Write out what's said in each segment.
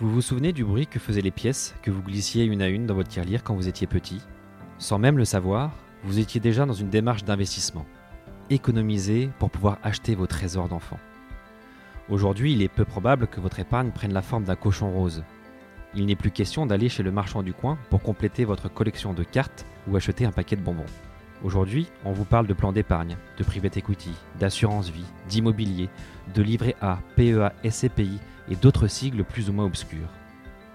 Vous vous souvenez du bruit que faisaient les pièces que vous glissiez une à une dans votre tirelire quand vous étiez petit? Sans même le savoir, vous étiez déjà dans une démarche d'investissement. Économiser pour pouvoir acheter vos trésors d'enfant. Aujourd'hui, il est peu probable que votre épargne prenne la forme d'un cochon rose. Il n'est plus question d'aller chez le marchand du coin pour compléter votre collection de cartes ou acheter un paquet de bonbons. Aujourd'hui, on vous parle de plan d'épargne, de private equity, d'assurance vie, d'immobilier, de livret A, PEA, SCPI et d'autres sigles plus ou moins obscurs.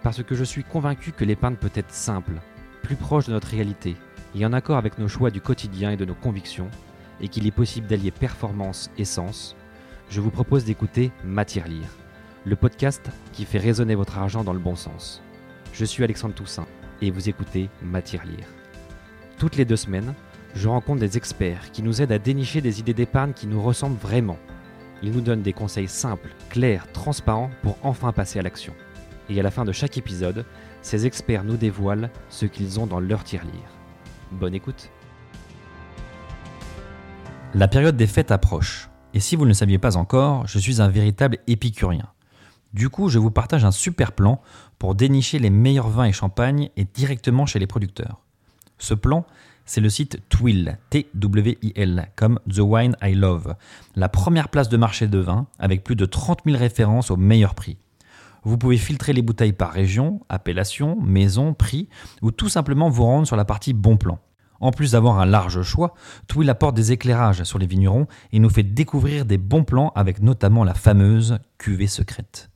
Parce que je suis convaincu que l'épargne peut être simple, plus proche de notre réalité, et en accord avec nos choix du quotidien et de nos convictions, et qu'il est possible d'allier performance et sens, je vous propose d'écouter Matière Lire, le podcast qui fait résonner votre argent dans le bon sens. Je suis Alexandre Toussaint, et vous écoutez Matière Lire. Toutes les deux semaines, je rencontre des experts qui nous aident à dénicher des idées d'épargne qui nous ressemblent vraiment il nous donne des conseils simples, clairs, transparents pour enfin passer à l'action. Et à la fin de chaque épisode, ces experts nous dévoilent ce qu'ils ont dans leur tirelire. Bonne écoute La période des fêtes approche, et si vous ne le saviez pas encore, je suis un véritable épicurien. Du coup, je vous partage un super plan pour dénicher les meilleurs vins et champagnes et directement chez les producteurs. Ce plan, c'est le site Twill, T-W-I-L, comme The Wine I Love, la première place de marché de vin avec plus de 30 000 références au meilleur prix. Vous pouvez filtrer les bouteilles par région, appellation, maison, prix, ou tout simplement vous rendre sur la partie bon plan. En plus d'avoir un large choix, Twill apporte des éclairages sur les vignerons et nous fait découvrir des bons plans avec notamment la fameuse cuvée secrète.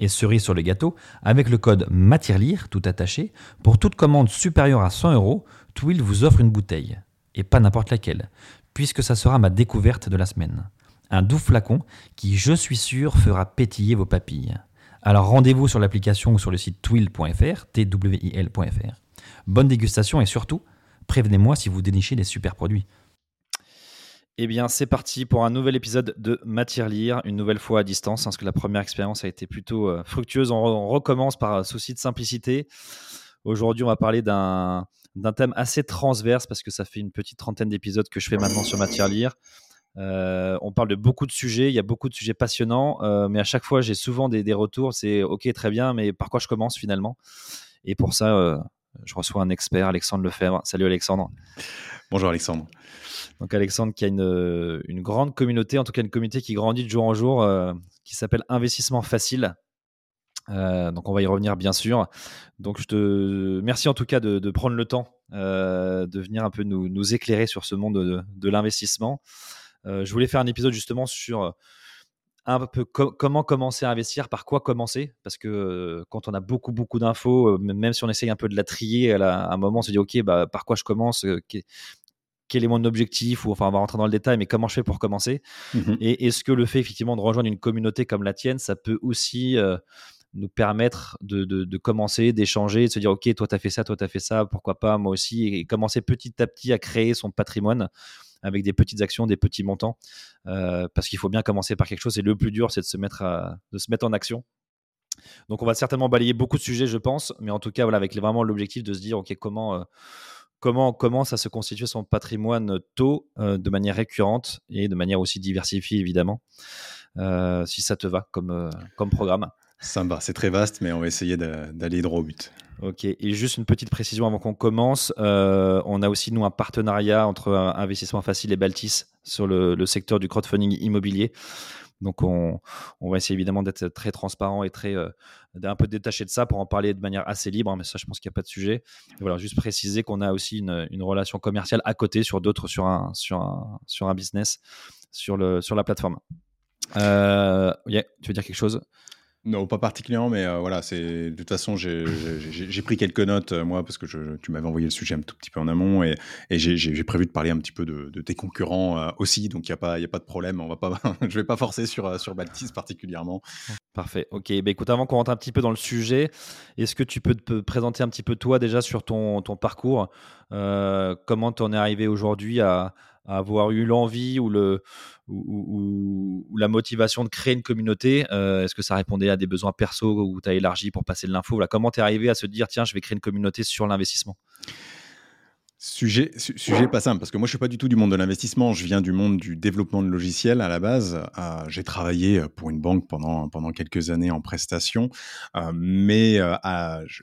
Et cerise sur le gâteau, avec le code MATIRLIRE, tout attaché, pour toute commande supérieure à 100 euros, Twill vous offre une bouteille, et pas n'importe laquelle, puisque ça sera ma découverte de la semaine. Un doux flacon qui, je suis sûr, fera pétiller vos papilles. Alors rendez-vous sur l'application ou sur le site twill.fr, twil.fr. Bonne dégustation et surtout, prévenez-moi si vous dénichez des super produits. Eh bien, c'est parti pour un nouvel épisode de Matière Lire, une nouvelle fois à distance, hein, parce que la première expérience a été plutôt euh, fructueuse. On, recommence par souci de simplicité. Aujourd'hui, on va parler d'un d'un thème assez transverse parce que ça fait une petite trentaine d'épisodes que je fais maintenant sur Matière Lire. Euh, on parle de beaucoup de sujets, il y a beaucoup de sujets passionnants, euh, mais à chaque fois j'ai souvent des, retours, c'est ok très bien, mais par quoi je commence finalement? Et pour ça, euh, je reçois un expert, Alexandre Lefebvre. Salut Alexandre. Bonjour Alexandre. Donc Alexandre qui a une, une, grande communauté, en tout cas une communauté qui grandit de jour en jour, qui s'appelle Investissement Facile. Euh, donc on va y revenir bien sûr. Donc je te merci en tout cas de, prendre le temps euh, de venir un peu nous, éclairer sur ce monde de, l'investissement. Euh, je voulais faire un épisode justement sur un peu comment commencer à investir, par quoi commencer, parce que quand on a beaucoup beaucoup d'infos, même si on essaye un peu de la trier, à, un moment on se dit ok bah, par quoi je commence, quel est mon objectif ou enfin on va rentrer dans le détail mais comment je fais pour commencer? Mmh et est-ce que le fait effectivement de rejoindre une communauté comme la tienne ça peut aussi nous permettre de, commencer, d'échanger, de se dire, OK, toi, tu as fait ça, toi, tu as fait ça, pourquoi pas, moi aussi, et commencer petit à petit à créer son patrimoine avec des petites actions, des petits montants, euh, parce qu'il faut bien commencer par quelque chose, et le plus dur, c'est de se mettre, de se mettre en action. Donc, on va certainement balayer beaucoup de sujets, je pense, mais en tout cas, voilà, avec vraiment l'objectif de se dire, OK, comment... Euh, comment commence à se constituer son patrimoine tôt euh, de manière récurrente et de manière aussi diversifiée évidemment, si ça te va comme, comme programme. Sympa, c'est très vaste, mais on va essayer d'aller droit au but. Ok, et juste une petite précision avant qu'on commence. Euh, on a aussi, nous, un partenariat entre Investissement Facile et Baltis sur le, secteur du crowdfunding immobilier. Donc, on, va essayer évidemment d'être très transparent et très euh, un peu détaché de ça pour en parler de manière assez libre. Hein, mais ça, je pense qu'il n'y a pas de sujet. voilà, juste préciser qu'on a aussi une, relation commerciale à côté sur d'autres, sur un, sur, un, sur un business sur, le, sur la plateforme. Euh, tu veux dire quelque chose? Non, pas particulièrement, mais euh, voilà, c'est de toute façon, j'ai pris quelques notes, euh, moi, parce que tu m'avais envoyé le sujet un tout petit peu en amont, et, j'ai prévu de parler un petit peu de, tes concurrents euh, aussi, donc il n'y a, pas, y a pas de problème, on va pas, je vais pas forcer sur, sur Baltis particulièrement. Parfait, ok. Bah, écoute, avant qu'on rentre un petit peu dans le sujet, est-ce que tu peux te présenter un petit peu toi déjà sur ton, ton parcours? Comment tu en es arrivé aujourd'hui à, avoir eu l'envie ou, la motivation de créer une communauté? Euh, Est-ce que ça répondait à des besoins perso ou tu as élargi pour passer de l'info? Comment tu arrivé à se dire, tiens, je vais créer une communauté sur l'investissement? Sujet, sujet pas simple, parce que moi je suis pas du tout du monde de l'investissement, je viens du monde du développement de logiciels à la base. Euh, j'ai travaillé pour une banque pendant, pendant quelques années en prestation, euh, mais euh,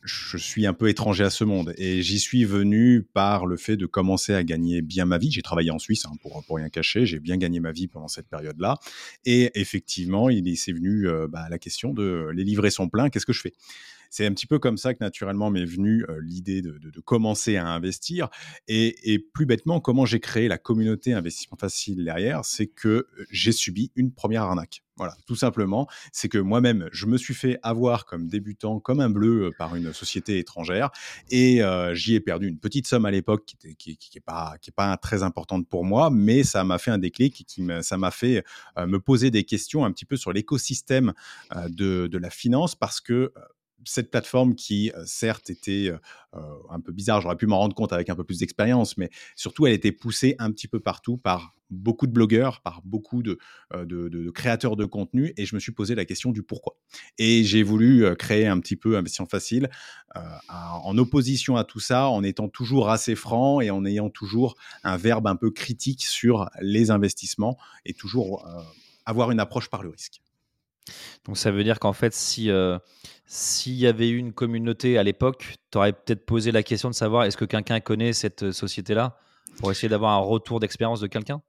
je, suis un peu étranger à ce monde et j'y suis venu par le fait de commencer à gagner bien ma vie. J'ai travaillé en Suisse, hein, pour, pour rien cacher, j'ai bien gagné ma vie pendant cette période-là. Et effectivement, il s'est venu bah, la question de les livrer son plein, qu'est-ce que je fais? C'est un petit peu comme ça que naturellement m'est venue l'idée de, commencer à investir. Et, plus bêtement, comment j'ai créé la communauté investissement facile derrière, c'est que j'ai subi une première arnaque. Voilà, tout simplement, c'est que moi-même, je me suis fait avoir comme débutant, comme un bleu par une société étrangère, et j'y ai perdu une petite somme à l'époque qui n'est pas très importante pour moi, mais ça m'a fait un déclic, qui ça m'a fait me poser des questions un petit peu sur l'écosystème de, de, la finance, parce que cette plateforme qui, certes, était un peu bizarre, j'aurais pu m'en rendre compte avec un peu plus d'expérience, mais surtout, elle était poussée un petit peu partout par beaucoup de blogueurs, par beaucoup de, créateurs de contenu, et je me suis posé la question du pourquoi. Et j'ai voulu créer un petit peu Investion Facile en opposition à tout ça, en étant toujours assez franc et en ayant toujours un verbe un peu critique sur les investissements et toujours avoir une approche par le risque. Donc ça veut dire qu'en fait, si euh, s'il y avait eu une communauté à l'époque, tu aurais peut-être posé la question de savoir est-ce que quelqu'un connaît cette euh, société-là pour essayer d'avoir un retour d'expérience de quelqu'un?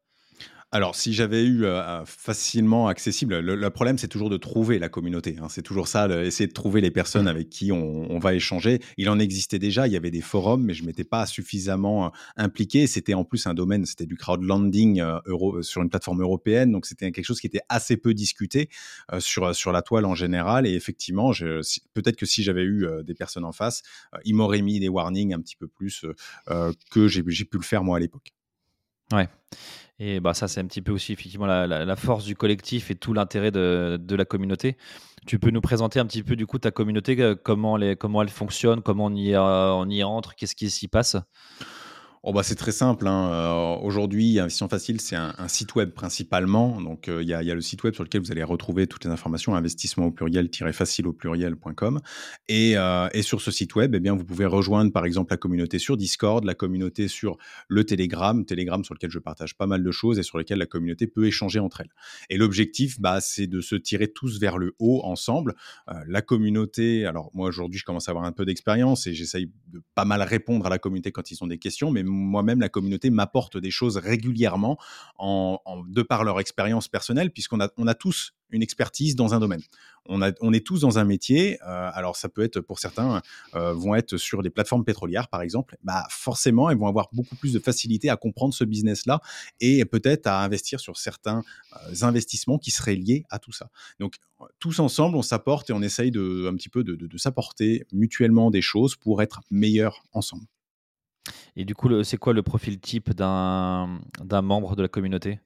Alors, si j'avais eu facilement accessible, le, problème, c'est toujours de trouver la communauté. Hein. C'est toujours ça, essayer de trouver les personnes avec qui on, va échanger. Il en existait déjà, il y avait des forums, mais je m'étais pas suffisamment impliqué. C'était en plus un domaine, c'était du crowdlending euro, sur une plateforme européenne, donc c'était quelque chose qui était assez peu discuté sur, sur la toile en général. Et effectivement, peut-être que si j'avais eu des personnes en face, ils m'auraient mis des warnings un petit peu plus que j'ai pu le faire moi à l'époque. Ouais. Et bah, ça, c'est un petit peu aussi effectivement la, force du collectif et tout l'intérêt de, la communauté. Tu peux nous présenter un petit peu du coup ta communauté, euh, comment, comment elle fonctionne, comment on y, on y entre, qu'est-ce qui s'y passe? Oh bah c'est très simple. Hein. Euh, aujourd'hui, Investissement Facile, c'est un, site web principalement. Donc, euh, il y, a, le site web sur lequel vous allez retrouver toutes les informations, investissement au pluriel-facile au pluriel.com. Et, euh, et, sur ce site web, eh bien, vous pouvez rejoindre par exemple la communauté sur Discord, la communauté sur le Telegram, Telegram sur lequel je partage pas mal de choses et sur lequel la communauté peut échanger entre elles. Et l'objectif, bah, c'est de se tirer tous vers le haut ensemble. la communauté, alors moi aujourd'hui, je commence à avoir un peu d'expérience et j'essaye de pas mal répondre à la communauté quand ils ont des questions, mais moi-même, la communauté m'apporte des choses régulièrement en, de par leur expérience personnelle, puisqu'on a, on a tous une expertise dans un domaine. On, a, on est tous dans un métier. Euh, alors ça peut être pour certains euh, vont être sur des plateformes pétrolières par exemple. Bah forcément, ils vont avoir beaucoup plus de facilité à comprendre ce business-là et peut-être à investir sur certains euh, investissements qui seraient liés à tout ça. Donc tous ensemble, on s'apporte et on essaye de un petit peu de s'apporter mutuellement des choses pour être meilleurs ensemble. Et du coup, c'est quoi le profil type d'un membre de la communauté?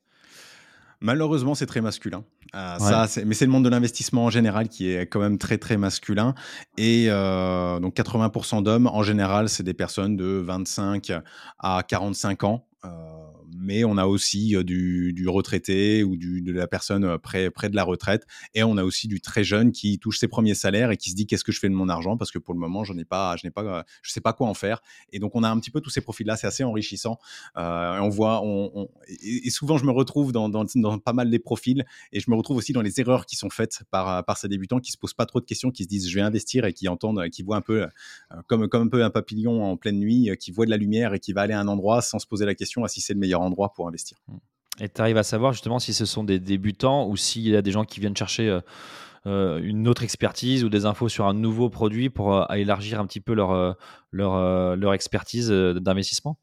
Malheureusement, c'est très masculin. Euh, ça, mais c'est le monde de l'investissement en général qui est quand même très très masculin. Et euh, donc 80% d'hommes, en général, c'est des personnes de 25 à 45 ans. Euh, mais on a aussi du, retraité ou de la personne près, près de la retraite. Et on a aussi du très jeune qui touche ses premiers salaires et qui se dit qu'est-ce que je fais de mon argent parce que pour le moment, je n'ai pas, je n'ai pas, je sais pas quoi en faire. Et donc, on a un petit peu tous ces profils-là. C'est assez enrichissant. on voit, on, et souvent, je me retrouve dans, dans, pas mal des profils et je me retrouve aussi dans les erreurs qui sont faites par, par ces débutants qui se posent pas trop de questions, qui se disent je vais investir et qui entendent, qui voient un peu comme, comme un peu un papillon en pleine nuit, qui voit de la lumière et qui va aller à un endroit sans se poser la question à si c'est le meilleur endroit pour investir. Mmh. Et tu arrives à savoir justement si ce sont des débutants ou s'il y a des gens qui viennent chercher euh, euh, une autre expertise ou des infos sur un nouveau produit pour euh, élargir un petit peu leur expertise d'investissement?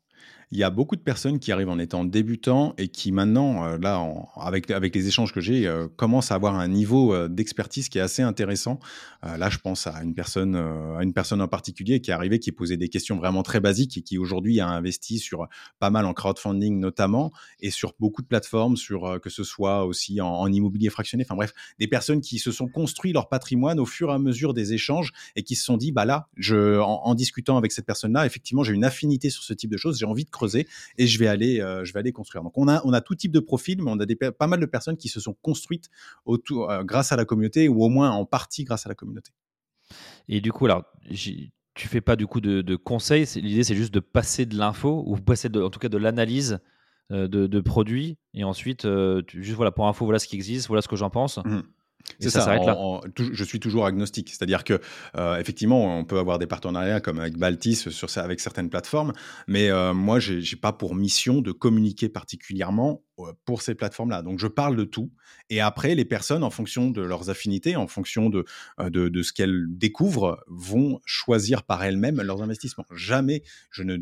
Il y a beaucoup de personnes qui arrivent en étant débutants et qui maintenant, euh, là, avec, avec les échanges que j'ai, euh, commencent à avoir un niveau euh, d'expertise qui est assez intéressant. là, je pense à une personne, à une personne en particulier qui est arrivée, qui posait des questions vraiment très basiques et qui aujourd'hui a investi sur pas mal en crowdfunding notamment et sur beaucoup de plateformes, sur que ce soit aussi en, immobilier fractionné. Enfin bref, des personnes qui se sont construits leur patrimoine au fur et à mesure des échanges et qui se sont dit, bah là, je, en, en discutant avec cette personne-là, effectivement, j'ai une affinité sur ce type de choses, j'ai envie de et je vais aller, euh, je vais aller construire. Donc on a, on a tout type de profil, mais on a des, pas mal de personnes qui se sont construites autour, euh, grâce à la communauté ou au moins en partie grâce à la communauté. Et du coup, alors, tu fais pas du coup de, de conseils. L'idée, c'est juste de passer de l'info ou passer de, en tout cas de l'analyse de, de, produits et ensuite juste voilà pour info voilà ce qui existe, voilà ce que j'en pense. Mmh. C'est ça, ça là. je suis toujours agnostique. C'est-à-dire que, euh, effectivement, on peut avoir des partenariats comme avec Baltis sur, avec certaines plateformes, mais euh, moi, je n'ai pas pour mission de communiquer particulièrement euh, pour ces plateformes-là. Donc, je parle de tout. Et après, les personnes, en fonction de leurs affinités, en fonction de, de, de ce qu'elles découvrent, vont choisir par elles-mêmes leurs investissements. Jamais je ne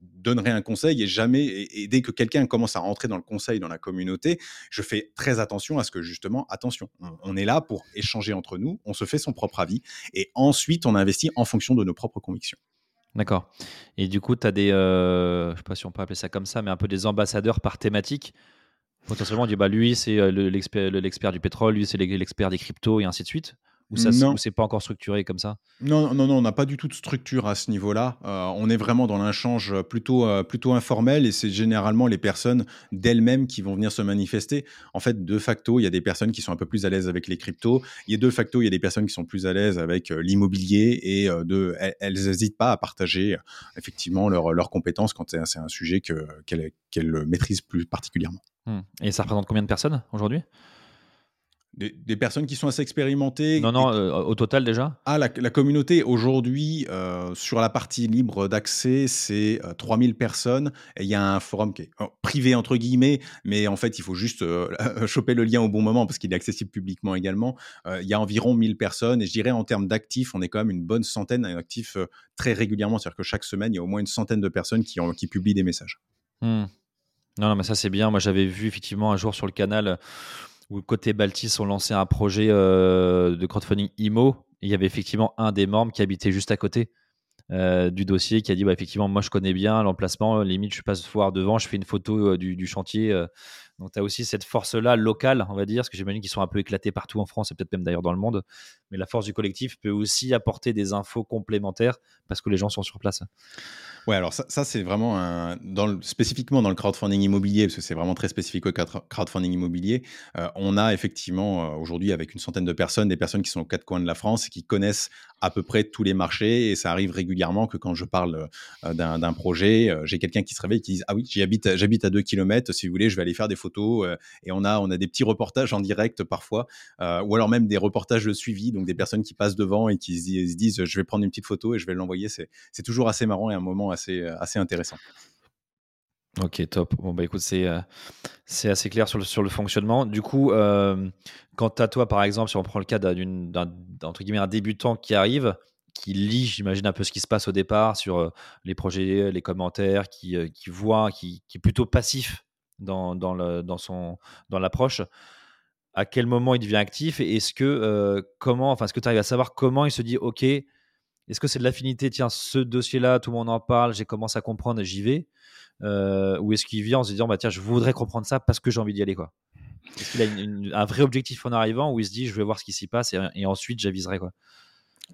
donnerai un conseil et jamais, et, dès que quelqu'un commence à rentrer dans le conseil, dans la communauté, je fais très attention à ce que justement, attention, on, est là pour échanger entre nous, on se fait son propre avis et ensuite on investit en fonction de nos propres convictions. D'accord. Et du coup, tu as des, euh, je sais pas si on peut appeler ça comme ça, mais un peu des ambassadeurs par thématique. Potentiellement, on dit, bah, lui, c'est euh, l'expert du pétrole, lui, c'est l'expert des cryptos et ainsi de suite. Ou ça, c'est pas encore structuré comme ça? Non, non, non, on n'a pas du tout de structure à ce niveau-là. Euh, on est vraiment dans l'échange plutôt, euh, plutôt informel et c'est généralement les personnes d'elles-mêmes qui vont venir se manifester. En fait, de facto, il y a des personnes qui sont un peu plus à l'aise avec les cryptos. Il y a de facto, il y a des personnes qui sont plus à l'aise avec euh, l'immobilier et de, elles n'hésitent pas à partager effectivement leurs compétences quand c'est un sujet qu'elles maîtrisent plus particulièrement. Mmh. Et ça représente combien de personnes aujourd'hui? Des, personnes qui sont assez expérimentées. Non, non, euh, au total déjà Ah, la, communauté aujourd'hui, euh, sur la partie libre d'accès, c'est 3000 euh, personnes. Et il y a un forum qui est privé, entre guillemets, mais en fait, il faut juste choper le lien au bon moment parce qu'il est accessible publiquement également. Il y a environ 1000 personnes. Et je dirais, en termes d'actifs, on est quand même une bonne centaine d'actifs très régulièrement. C'est-à-dire que chaque semaine, il y a au moins une centaine de personnes qui, ont, qui publient des messages. Hmm. Non, non, mais ça, c'est bien. Moi, j'avais vu effectivement un jour sur le canal où côté Baltis ont lancé un projet euh, de crowdfunding IMO. Il y avait effectivement un des membres qui habitait juste à côté euh, du dossier qui a dit bah, effectivement, moi je connais bien l'emplacement, limite je passe voir devant, je fais une photo euh, du, chantier. Donc tu as aussi cette force-là locale, on va dire, parce que j'imagine qu'ils sont un peu éclatés partout en France et peut-être même d'ailleurs dans le monde. Mais la force du collectif peut aussi apporter des infos complémentaires parce que les gens sont sur place. Ouais, alors ça, c'est vraiment un, spécifiquement dans le crowdfunding immobilier, parce que c'est vraiment très spécifique au crowdfunding immobilier. Euh, on a effectivement euh, aujourd'hui avec une centaine de personnes, des personnes qui sont aux quatre coins de la France et qui connaissent à peu près tous les marchés. Et ça arrive régulièrement que quand je parle euh, d'un projet, j'ai quelqu'un qui se réveille et qui dit ah oui, j'habite à deux kilomètres. Si vous voulez, je vais aller faire des photos. Et on a on a des petits reportages en direct parfois, ou alors même des reportages de suivi, donc des personnes qui passent devant et qui se disent je vais prendre une petite photo et je vais l'envoyer. C'est toujours assez marrant et un moment assez, assez intéressant. Ok, top. Bon, bah écoute, c'est euh, assez clair sur le, sur le fonctionnement. Du coup, euh, quant à toi, par exemple, si on prend le cas d'un entre guillemets un débutant qui arrive, qui lit, j'imagine, un peu ce qui se passe au départ sur euh, les projets, les commentaires, qui, qui voit, qui, qui, est plutôt passif dans, dans, le, dans, son, dans l'approche, à quel moment il devient actif et est-ce que, comment, enfin, est-ce que tu arrives à savoir comment il se dit, OK, est-ce que c'est de l'affinité Tiens, ce dossier-là, tout le monde en parle, j'ai commencé à comprendre, j'y vais. Euh, ou est-ce qu'il vient en se disant, bah, tiens, je voudrais comprendre ça parce que j'ai envie d'y aller quoi? Est-ce qu'il a un vrai objectif en arrivant ou il se dit, je vais voir ce qui s'y passe et, et ensuite j'aviserai quoi?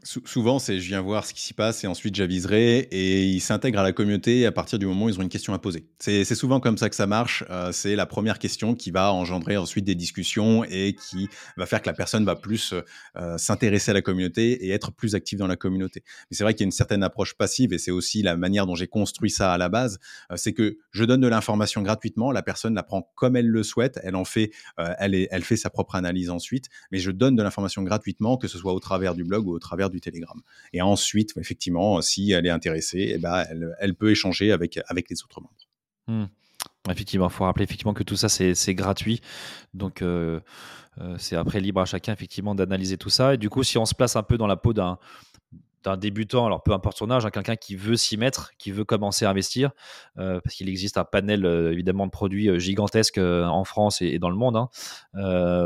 Souvent, c'est je viens voir ce qui s'y passe et ensuite j'aviserai et ils s'intègrent à la communauté à partir du moment où ils ont une question à poser. C'est souvent comme ça que ça marche. Euh, c'est la première question qui va engendrer ensuite des discussions et qui va faire que la personne va plus euh, s'intéresser à la communauté et être plus active dans la communauté. Mais c'est vrai qu'il y a une certaine approche passive et c'est aussi la manière dont j'ai construit ça à la base. Euh, c'est que je donne de l'information gratuitement, la personne la prend comme elle le souhaite, elle en fait, elle, fait sa propre analyse ensuite, mais je donne de l'information gratuitement, que ce soit au travers du blog ou au travers du Telegram. Et ensuite, effectivement, si elle est intéressée, eh ben, elle, peut échanger avec, avec les autres membres. Hmm. Effectivement, il faut rappeler effectivement que tout ça, c'est gratuit. Donc, euh, euh, c'est après libre à chacun, effectivement, d'analyser tout ça. Et du coup, si on se place un peu dans la peau d'un d'un débutant, alors peu importe son âge, hein, quelqu'un qui veut s'y mettre, qui veut commencer à investir, euh, parce qu'il existe un panel euh, évidemment de produits euh, gigantesques en France et, dans le monde. Hein.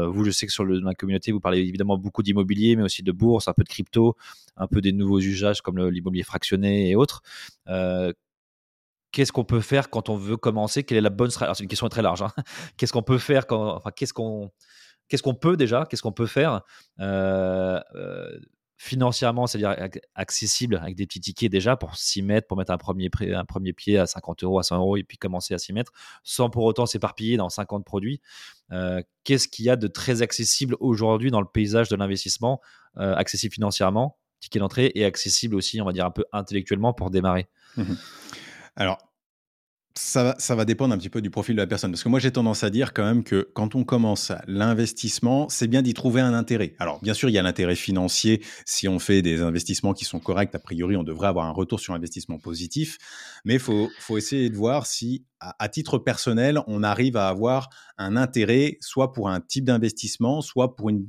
vous, je sais que sur la communauté, vous parlez évidemment beaucoup d'immobilier, mais aussi de bourse, un peu de crypto, un peu des nouveaux usages comme l'immobilier fractionné et autres. Qu'est-ce qu'on peut faire quand on veut commencer? Quelle est la bonne stratégie C'est une question très large. Hein. Qu'est-ce qu'on peut faire quand, enfin, qu'est-ce qu'on qu'est-ce qu'on peut déjà Qu'est-ce qu'on peut faire? Financièrement, c'est-à-dire accessible avec des petits tickets déjà pour s'y mettre, pour mettre un premier, pied à 50 euros, à 100 euros et puis commencer à s'y mettre sans pour autant s'éparpiller dans 50 produits. Euh, qu'est-ce qu'il y a de très accessible aujourd'hui dans le paysage de l'investissement, euh, accessible financièrement ticket d'entrée et accessible aussi, on va dire un peu intellectuellement pour démarrer? Mmh Alors, ça va, dépendre un petit peu du profil de la personne. Parce que moi, j'ai tendance à dire quand même que quand on commence l'investissement, c'est bien d'y trouver un intérêt. Alors, bien sûr, il y a l'intérêt financier. Si on fait des investissements qui sont corrects, a priori, on devrait avoir un retour sur investissement positif. Mais il faut, essayer de voir si, à, titre personnel, on arrive à avoir un intérêt, soit pour un type d'investissement, soit pour une,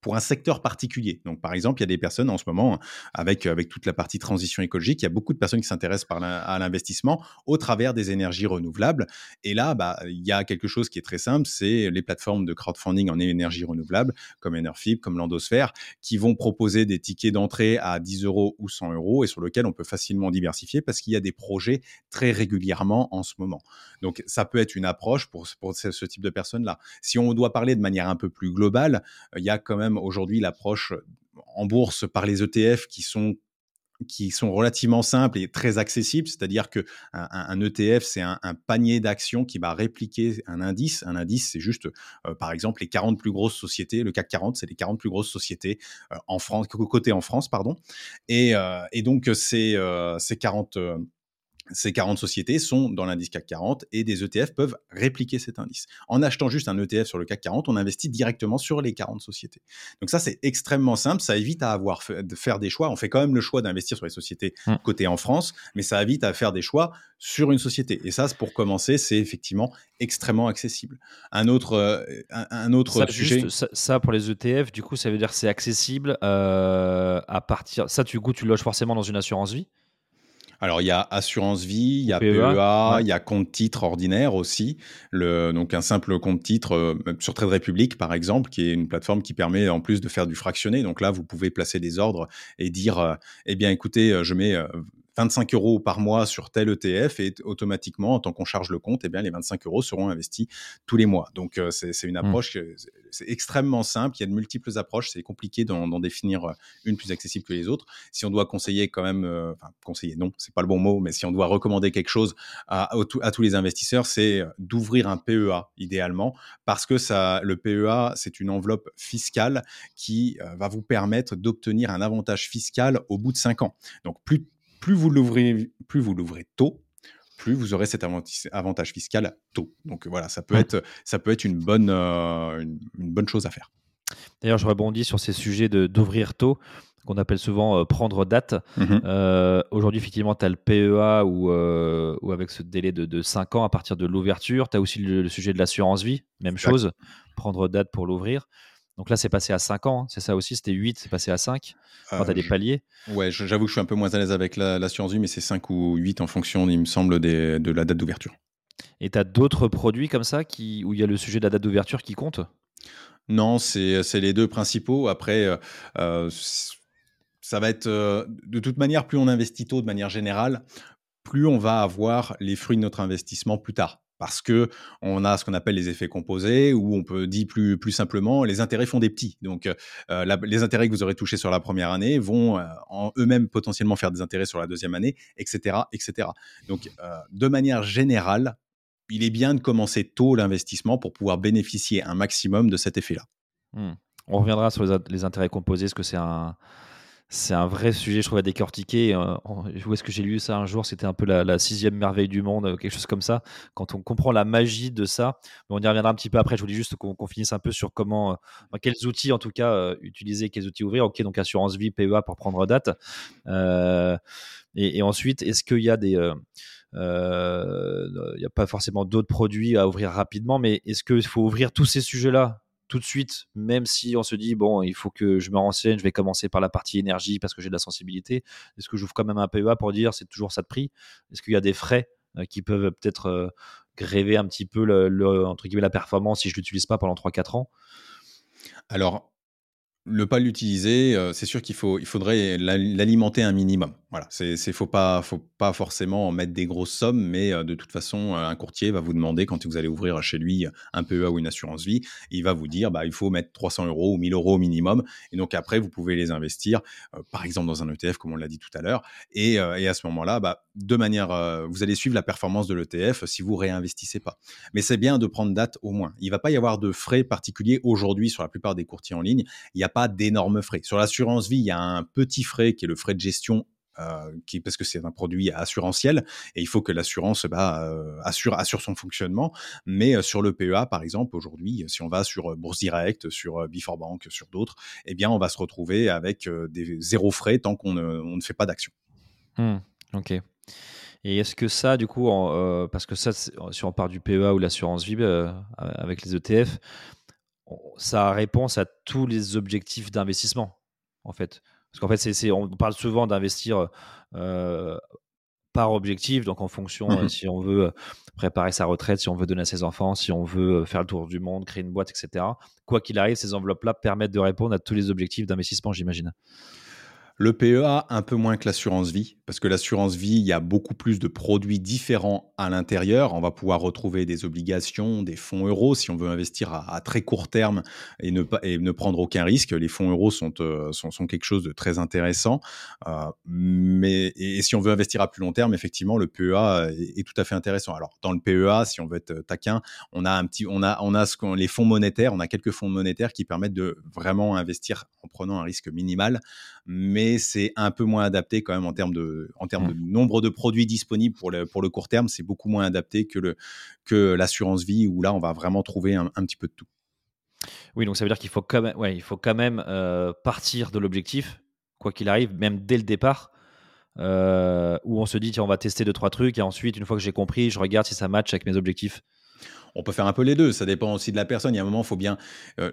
pour un secteur particulier. Donc, par exemple, il y a des personnes en ce moment, avec, avec toute la partie transition écologique, il y a beaucoup de personnes qui s'intéressent à l'investissement au travers des énergies renouvelables. Et là, bah, il y a quelque chose qui est très simple, c'est les plateformes de crowdfunding en énergie renouvelable, comme Enerfib, comme Landosphère, qui vont proposer des tickets d'entrée à 10 euros ou 100 euros et sur lesquels on peut facilement diversifier parce qu'il y a des projets très régulièrement en ce moment. Donc, ça peut être une approche pour, pour ce type de personnes-là. Si on doit parler de manière un peu plus globale, il y a quand même aujourd'hui l'approche en bourse par les ETF qui sont qui sont relativement simples et très accessibles, c'est-à-dire que un, ETF c'est un, panier d'actions qui va répliquer un indice. Un indice c'est juste, euh, par exemple, les 40 plus grosses sociétés. Le CAC 40 c'est les 40 plus grosses sociétés euh, en France, côté en France, pardon. Et, euh, donc ces, ces 40 ces 40 sociétés sont dans l'indice CAC 40 et des ETF peuvent répliquer cet indice. En achetant juste un ETF sur le CAC 40, on investit directement sur les 40 sociétés. Donc ça, c'est extrêmement simple. Ça évite à avoir de faire des choix. On fait quand même le choix d'investir sur les sociétés mmh. cotées en France, mais ça évite à faire des choix sur une société. Et ça, pour commencer, c'est effectivement extrêmement accessible. Un autre, euh, un, autre sujet. ça, pour les ETF, du coup, ça veut dire que c'est accessible euh, à partir. Ça, du coup, tu loges forcément dans une assurance vie? Alors, il y a assurance vie, il y a PEA, il y a compte titre ordinaire aussi. Le, donc, un simple compte titre euh, sur Trade Republic, par exemple, qui est une plateforme qui permet en plus de faire du fractionné. Donc là, vous pouvez placer des ordres et dire, euh, eh bien, écoutez, euh, je mets 25 euros par mois sur tel ETF et automatiquement, en tant qu'on charge le compte, eh bien, les 25 euros seront investis tous les mois. Donc, euh, c'est une mmh. approche, c'est extrêmement simple. Il y a de multiples approches. C'est compliqué d'en définir euh, une plus accessible que les autres. Si on doit conseiller quand même, euh, enfin, conseiller, non, c'est pas le bon mot, mais si on doit recommander quelque chose à, à tous les investisseurs, c'est d'ouvrir un PEA idéalement parce que ça, le PEA, c'est une enveloppe fiscale qui va vous permettre d'obtenir un avantage fiscal au bout de 5 ans. Donc, plus plus vous l'ouvrez, plus vous l'ouvrez tôt, plus vous aurez cet avantage fiscal tôt. Donc voilà, ça peut être, ça peut être une bonne, euh, une, bonne chose à faire. D'ailleurs, je rebondis sur ces sujets d'ouvrir tôt qu'on appelle souvent euh, prendre date. Mmh euh, aujourd'hui, effectivement, tu as le PEA ou, ou avec ce délai de, de, 5 ans à partir de l'ouverture. Tu as aussi le, sujet de l'assurance vie, même chose, prendre date pour l'ouvrir. Donc là, c'est passé à 5 ans, hein. c'est ça aussi, c'était 8, c'est passé à 5. Quand tu as des paliers. Ouais, j'avoue que je suis un peu moins à l'aise avec l'assurance vie, mais c'est 5 ou 8 en fonction, il me semble, de la date d'ouverture. Et tu as d'autres produits comme ça qui, où il y a le sujet de la date d'ouverture qui compte? Non, c'est les deux principaux. Après, euh, euh, ça va être euh, de toute manière, plus on investit tôt de manière générale, plus on va avoir les fruits de notre investissement plus tard parce que on a ce qu'on appelle les effets composés, où on peut dire plus, plus simplement, les intérêts font des petits. Donc, euh, les intérêts que vous aurez touchés sur la première année vont euh, en eux-mêmes potentiellement faire des intérêts sur la deuxième année, etc., etc. Donc, euh, de manière générale, il est bien de commencer tôt l'investissement pour pouvoir bénéficier un maximum de cet effet-là. Mmh. On reviendra sur les, intérêts composés, ce que c'est un c'est un vrai sujet, je trouve, à décortiquer. Euh, où est-ce que j'ai lu ça un jour? C'était un peu la, sixième merveille du monde, euh, quelque chose comme ça. Quand on comprend la magie de ça, on y reviendra un petit peu après. Je voulais juste qu'on finisse un peu sur comment, euh, quels outils en tout cas utiliser, quels outils ouvrir. Ok, donc assurance vie, PEA pour prendre date. Et, ensuite, est-ce qu'il y a des il n'y a pas forcément d'autres produits à ouvrir rapidement, mais est-ce qu'il faut ouvrir tous ces sujets-là tout de suite, même si on se dit, bon, il faut que je me renseigne, je vais commencer par la partie énergie parce que j'ai de la sensibilité, est-ce que j'ouvre quand même un PEA pour dire c'est toujours ça de prix? Est-ce qu'il y a des frais euh, qui peuvent peut-être euh, gréver un petit peu la performance si je ne l'utilise pas pendant 3-4 ans? Alors, ne pas l'utiliser, euh, c'est sûr qu'il faut, il faudrait l'alimenter un minimum. Voilà, c'est faut pas faut pas forcément mettre des grosses sommes, mais euh, de toute façon, euh, un courtier va vous demander quand vous allez ouvrir chez lui un PEA ou une assurance vie, il va vous dire bah il faut mettre 300 euros ou 1000 euros au minimum, et donc après vous pouvez les investir, euh, par exemple dans un ETF comme on l'a dit tout à l'heure, et, et, à ce moment-là, bah, de manière, vous allez suivre la performance de l'ETF si vous réinvestissez pas. Mais c'est bien de prendre date au moins. Il va pas y avoir de frais particuliers aujourd'hui sur la plupart des courtiers en ligne. Il n'y a pas d'énormes frais. Sur l'assurance vie, il y a un petit frais qui est le frais de gestion euh, qui, parce que c'est un produit assurantiel et il faut que l'assurance bah, euh, assure, son fonctionnement. Mais euh, sur le PEA, par exemple, aujourd'hui, si on va sur Bourse Direct, sur Before Bank, sur d'autres, eh bien, on va se retrouver avec des zéro frais tant qu'on ne, on ne fait pas d'action. Mmh, ok. Et est-ce que ça, du coup, parce que ça, si on part du PEA ou l'assurance vie avec les ETF, ça répond à tous les objectifs d'investissement, en fait. Parce qu'en fait, c'est, on parle souvent d'investir euh, par objectif, donc en fonction, mmh si on veut préparer sa retraite, si on veut donner à ses enfants, si on veut faire le tour du monde, créer une boîte, etc. Quoi qu'il arrive, ces enveloppes-là permettent de répondre à tous les objectifs d'investissement, j'imagine. Le PEA, un peu moins que l'assurance vie, parce que l'assurance vie, il y a beaucoup plus de produits différents à l'intérieur. On va pouvoir retrouver des obligations, des fonds euros si on veut investir à, très court terme et ne, et ne prendre aucun risque. Les fonds euros sont, euh, sont, quelque chose de très intéressant. Euh, mais, et, si on veut investir à plus long terme, effectivement, le PEA est, tout à fait intéressant. Alors, dans le PEA, si on veut être taquin, on a, un petit, on a, on a les fonds monétaires, on a quelques fonds monétaires qui permettent de vraiment investir en prenant un risque minimal. Mais c'est un peu moins adapté quand même en termes de, en termes de mmh. nombre de produits disponibles pour le, pour le court terme. C'est beaucoup moins adapté que, le, que l'assurance vie où là, on va vraiment trouver un, petit peu de tout. Oui, donc ça veut dire qu'il faut quand même, ouais, il faut quand même euh, partir de l'objectif, quoi qu'il arrive, même dès le départ, euh, où on se dit tiens, on va tester deux trois trucs et ensuite, une fois que j'ai compris, je regarde si ça match avec mes objectifs. On peut faire un peu les deux, ça dépend aussi de la personne. Il y a un moment, faut bien, euh,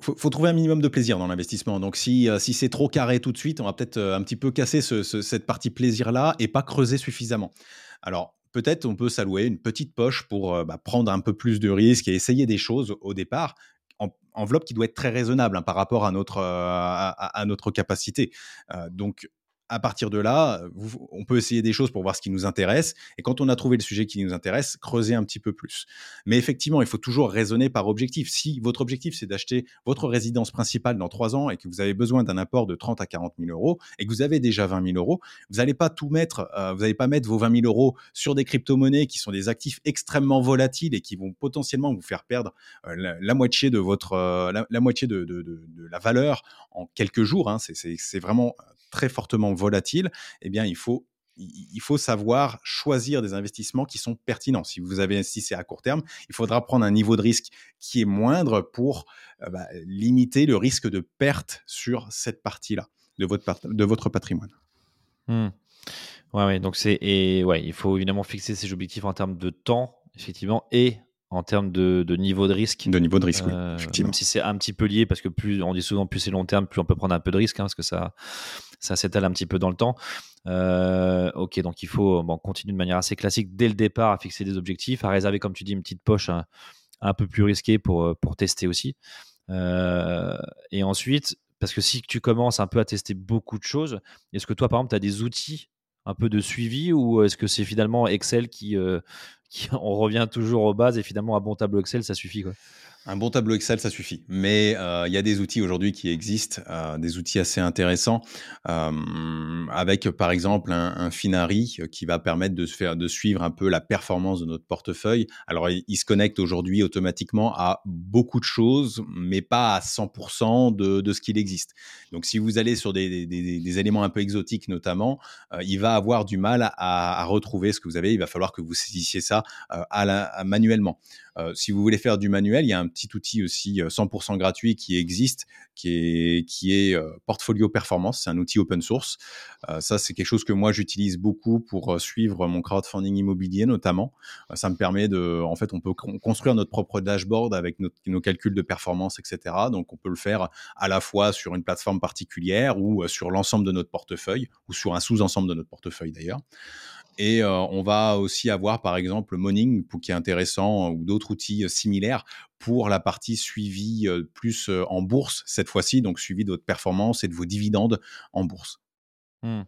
faut, trouver un minimum de plaisir dans l'investissement. Donc si, euh, si c'est trop carré tout de suite, on va peut-être euh, un petit peu casser cette partie plaisir-là et pas creuser suffisamment. Alors peut-être on peut s'allouer une petite poche pour bah, prendre un peu plus de risques et essayer des choses au départ. enveloppe qui doit être très raisonnable hein, par rapport à notre, à, notre capacité. donc à partir de là, on peut essayer des choses pour voir ce qui nous intéresse. Et quand on a trouvé le sujet qui nous intéresse, creuser un petit peu plus. Mais effectivement, il faut toujours raisonner par objectif. Si votre objectif, c'est d'acheter votre résidence principale dans trois ans et que vous avez besoin d'un apport de 30 à 40 000 euros et que vous avez déjà 20 000 euros, vous n'allez pas tout mettre, euh, vous n'allez pas mettre vos 20 000 euros sur des crypto-monnaies qui sont des actifs extrêmement volatiles et qui vont potentiellement vous faire perdre euh, la, moitié de votre, euh, la, moitié de, la valeur en quelques jours. Hein. C'est vraiment très fortement volatile, eh bien, il faut il faut savoir choisir des investissements qui sont pertinents. Si vous avez investissé à court terme, il faudra prendre un niveau de risque qui est moindre pour euh, bah, limiter le risque de perte sur cette partie-là de votre, de votre patrimoine. Mmh. Ouais, donc et ouais, il faut évidemment fixer ses objectifs en termes de temps, effectivement, et en termes de, niveau de risque. De niveau de risque, oui, euh, effectivement. Même si c'est un petit peu lié, parce que plus on dit souvent plus c'est long terme, plus on peut prendre un peu de risque, hein, parce que ça, ça s'étale un petit peu dans le temps. Euh, ok, donc il faut bon, continuer de manière assez classique dès le départ à fixer des objectifs, à réserver, comme tu dis, une petite poche un, peu plus risquée pour, euh, pour tester aussi. et ensuite, parce que si tu commences un peu à tester beaucoup de choses, est-ce que toi, par exemple, tu as des outils un peu de suivi ou est-ce que c'est finalement Excel qui, on revient toujours aux bases et finalement un bon tableau Excel, ça suffit quoi. Un bon tableau Excel, ça suffit. Mais euh, il y a des outils aujourd'hui qui existent, euh, des outils assez intéressants, euh, avec par exemple un, Finari qui va permettre de, faire, de suivre un peu la performance de notre portefeuille. Alors, il, se connecte aujourd'hui automatiquement à beaucoup de choses, mais pas à 100% de, ce qu'il existe. Donc, si vous allez sur des, éléments un peu exotiques notamment, il va avoir du mal à, retrouver ce que vous avez. Il va falloir que vous saisissiez ça manuellement. Si vous voulez faire du manuel, il y a un petit outil aussi 100% euh, gratuit qui existe, qui est, qui est euh, Portfolio Performance. C'est un outil open source. ça, c'est quelque chose que moi j'utilise beaucoup pour suivre mon crowdfunding immobilier notamment. ça me permet de, en fait, on peut construire notre propre dashboard avec nos calculs de performance, etc. Donc, on peut le faire à la fois sur une plateforme particulière ou sur l'ensemble de notre portefeuille ou sur un sous-ensemble de notre portefeuille d'ailleurs. Et euh, on va aussi avoir, par exemple, Moning, qui est intéressant, ou d'autres outils euh, similaires pour la partie suivi euh, plus en bourse cette fois-ci, donc suivi de votre performance et de vos dividendes en bourse. Mmh.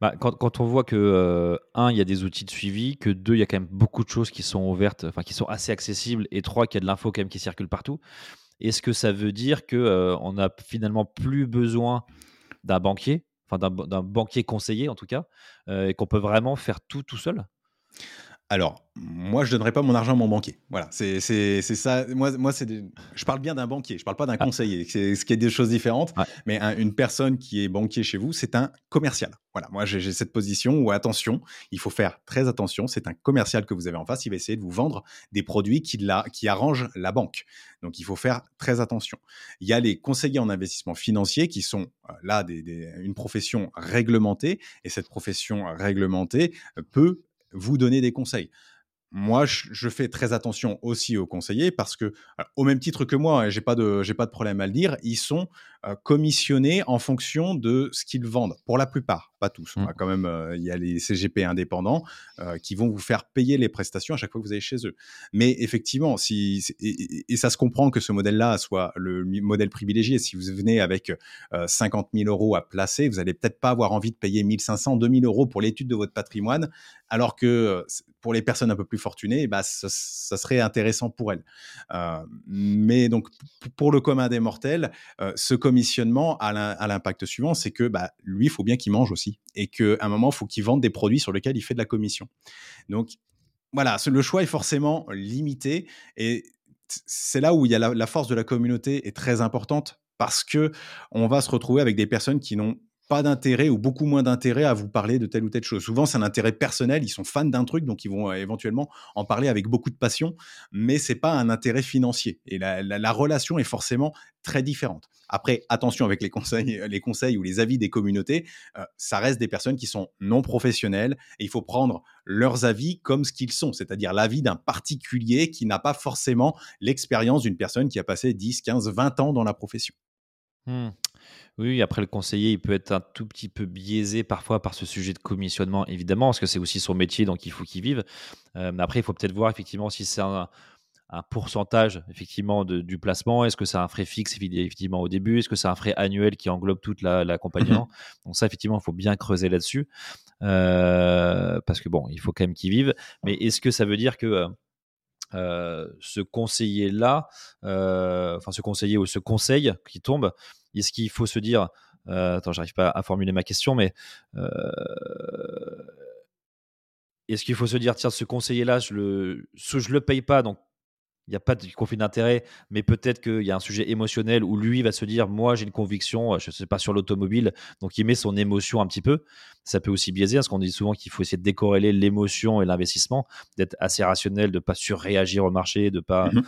bah, quand, on voit que, un, il y a des outils de suivi, que deux, il y a quand même beaucoup de choses qui sont ouvertes, enfin qui sont assez accessibles, et trois, qu'il y a de l'info quand même qui circule partout, est-ce que ça veut dire qu'on on n'a finalement plus besoin d'un banquier, enfin d'un banquier conseiller en tout cas, et qu'on peut vraiment faire tout tout seul? Alors, moi, je donnerais pas mon argent à mon banquier. Voilà, c'est ça. Moi, moi c'est je parle bien d'un banquier, je parle pas d'un ah. conseiller, c'est ce qui est des choses différentes. Mais une personne qui est banquier chez vous, c'est un commercial. Voilà, moi, j'ai cette position où, attention, il faut faire très attention. C'est un commercial que vous avez en face, il va essayer de vous vendre des produits qui, la, qui arrangent la banque. Donc, il faut faire très attention. Il y a les conseillers en investissement financier qui sont euh, là des, une profession réglementée, et cette profession réglementée peut vous donner des conseils. Moi, je, fais très attention aussi aux conseillers parce que, au même titre que moi, hein, j'ai pas de, j'ai pas de problème à le dire, ils sont euh, commissionnés en fonction de ce qu'ils vendent. Pour la plupart, pas tous. Mmh. Quand même, euh, il y a les CGP indépendants euh, qui vont vous faire payer les prestations à chaque fois que vous allez chez eux. Mais effectivement, si et, ça se comprend que ce modèle-là soit le modèle privilégié. Si vous venez avec 50 000 euros à placer, vous allez peut-être pas avoir envie de payer 1500, 2000 euros pour l'étude de votre patrimoine, alors que pour les personnes un peu plus fortunées, bah, ça, serait intéressant pour elles. mais donc, pour le commun des mortels, ce commissionnement a l'impact suivant, c'est que bah, lui, il faut bien qu'il mange aussi. Et qu'à un moment, il faut qu'il vende des produits sur lesquels il fait de la commission. Donc, voilà, le choix est forcément limité. Et c'est là où il y a la, force de la communauté est très importante parce que on va se retrouver avec des personnes qui n'ont pas d'intérêt ou beaucoup moins d'intérêt à vous parler de telle ou telle chose. Souvent, c'est un intérêt personnel. Ils sont fans d'un truc, donc ils vont euh, éventuellement en parler avec beaucoup de passion, mais c'est pas un intérêt financier. Et la, relation est forcément très différente. Après, attention avec les conseils, conseils ou les avis des communautés, euh, ça reste des personnes qui sont non professionnelles et il faut prendre leurs avis comme ce qu'ils sont, c'est-à-dire l'avis d'un particulier qui n'a pas forcément l'expérience d'une personne qui a passé 10, 15, 20 ans dans la profession. Mmh. Oui, après le conseiller, il peut être un tout petit peu biaisé parfois par ce sujet de commissionnement, évidemment, parce que c'est aussi son métier, donc il faut qu'il vive. Euh, mais après, il faut peut-être voir effectivement si c'est un, pourcentage effectivement du placement. Est-ce que c'est un frais fixe effectivement au début? Est-ce que c'est un frais annuel qui englobe toute l'accompagnement Donc ça, effectivement, il faut bien creuser là-dessus. Euh, parce que bon, il faut quand même qu'il vive. Mais est-ce que ça veut dire que euh, ce conseiller-là, enfin ce conseiller ou ce conseil qui tombe, est-ce qu'il faut se dire, euh, attends, j'arrive pas à formuler ma question, mais euh, est-ce qu'il faut se dire, tiens, ce conseiller-là, je le, je le paye pas, donc il n'y a pas de conflit d'intérêt, mais peut-être qu'il y a un sujet émotionnel où lui va se dire Moi, j'ai une conviction, euh, je ne sais pas, sur l'automobile, donc il met son émotion un petit peu. Ça peut aussi biaiser, parce qu'on dit souvent qu'il faut essayer de décorréler l'émotion et l'investissement, d'être assez rationnel, de ne pas surréagir au marché, de ne pas, mmh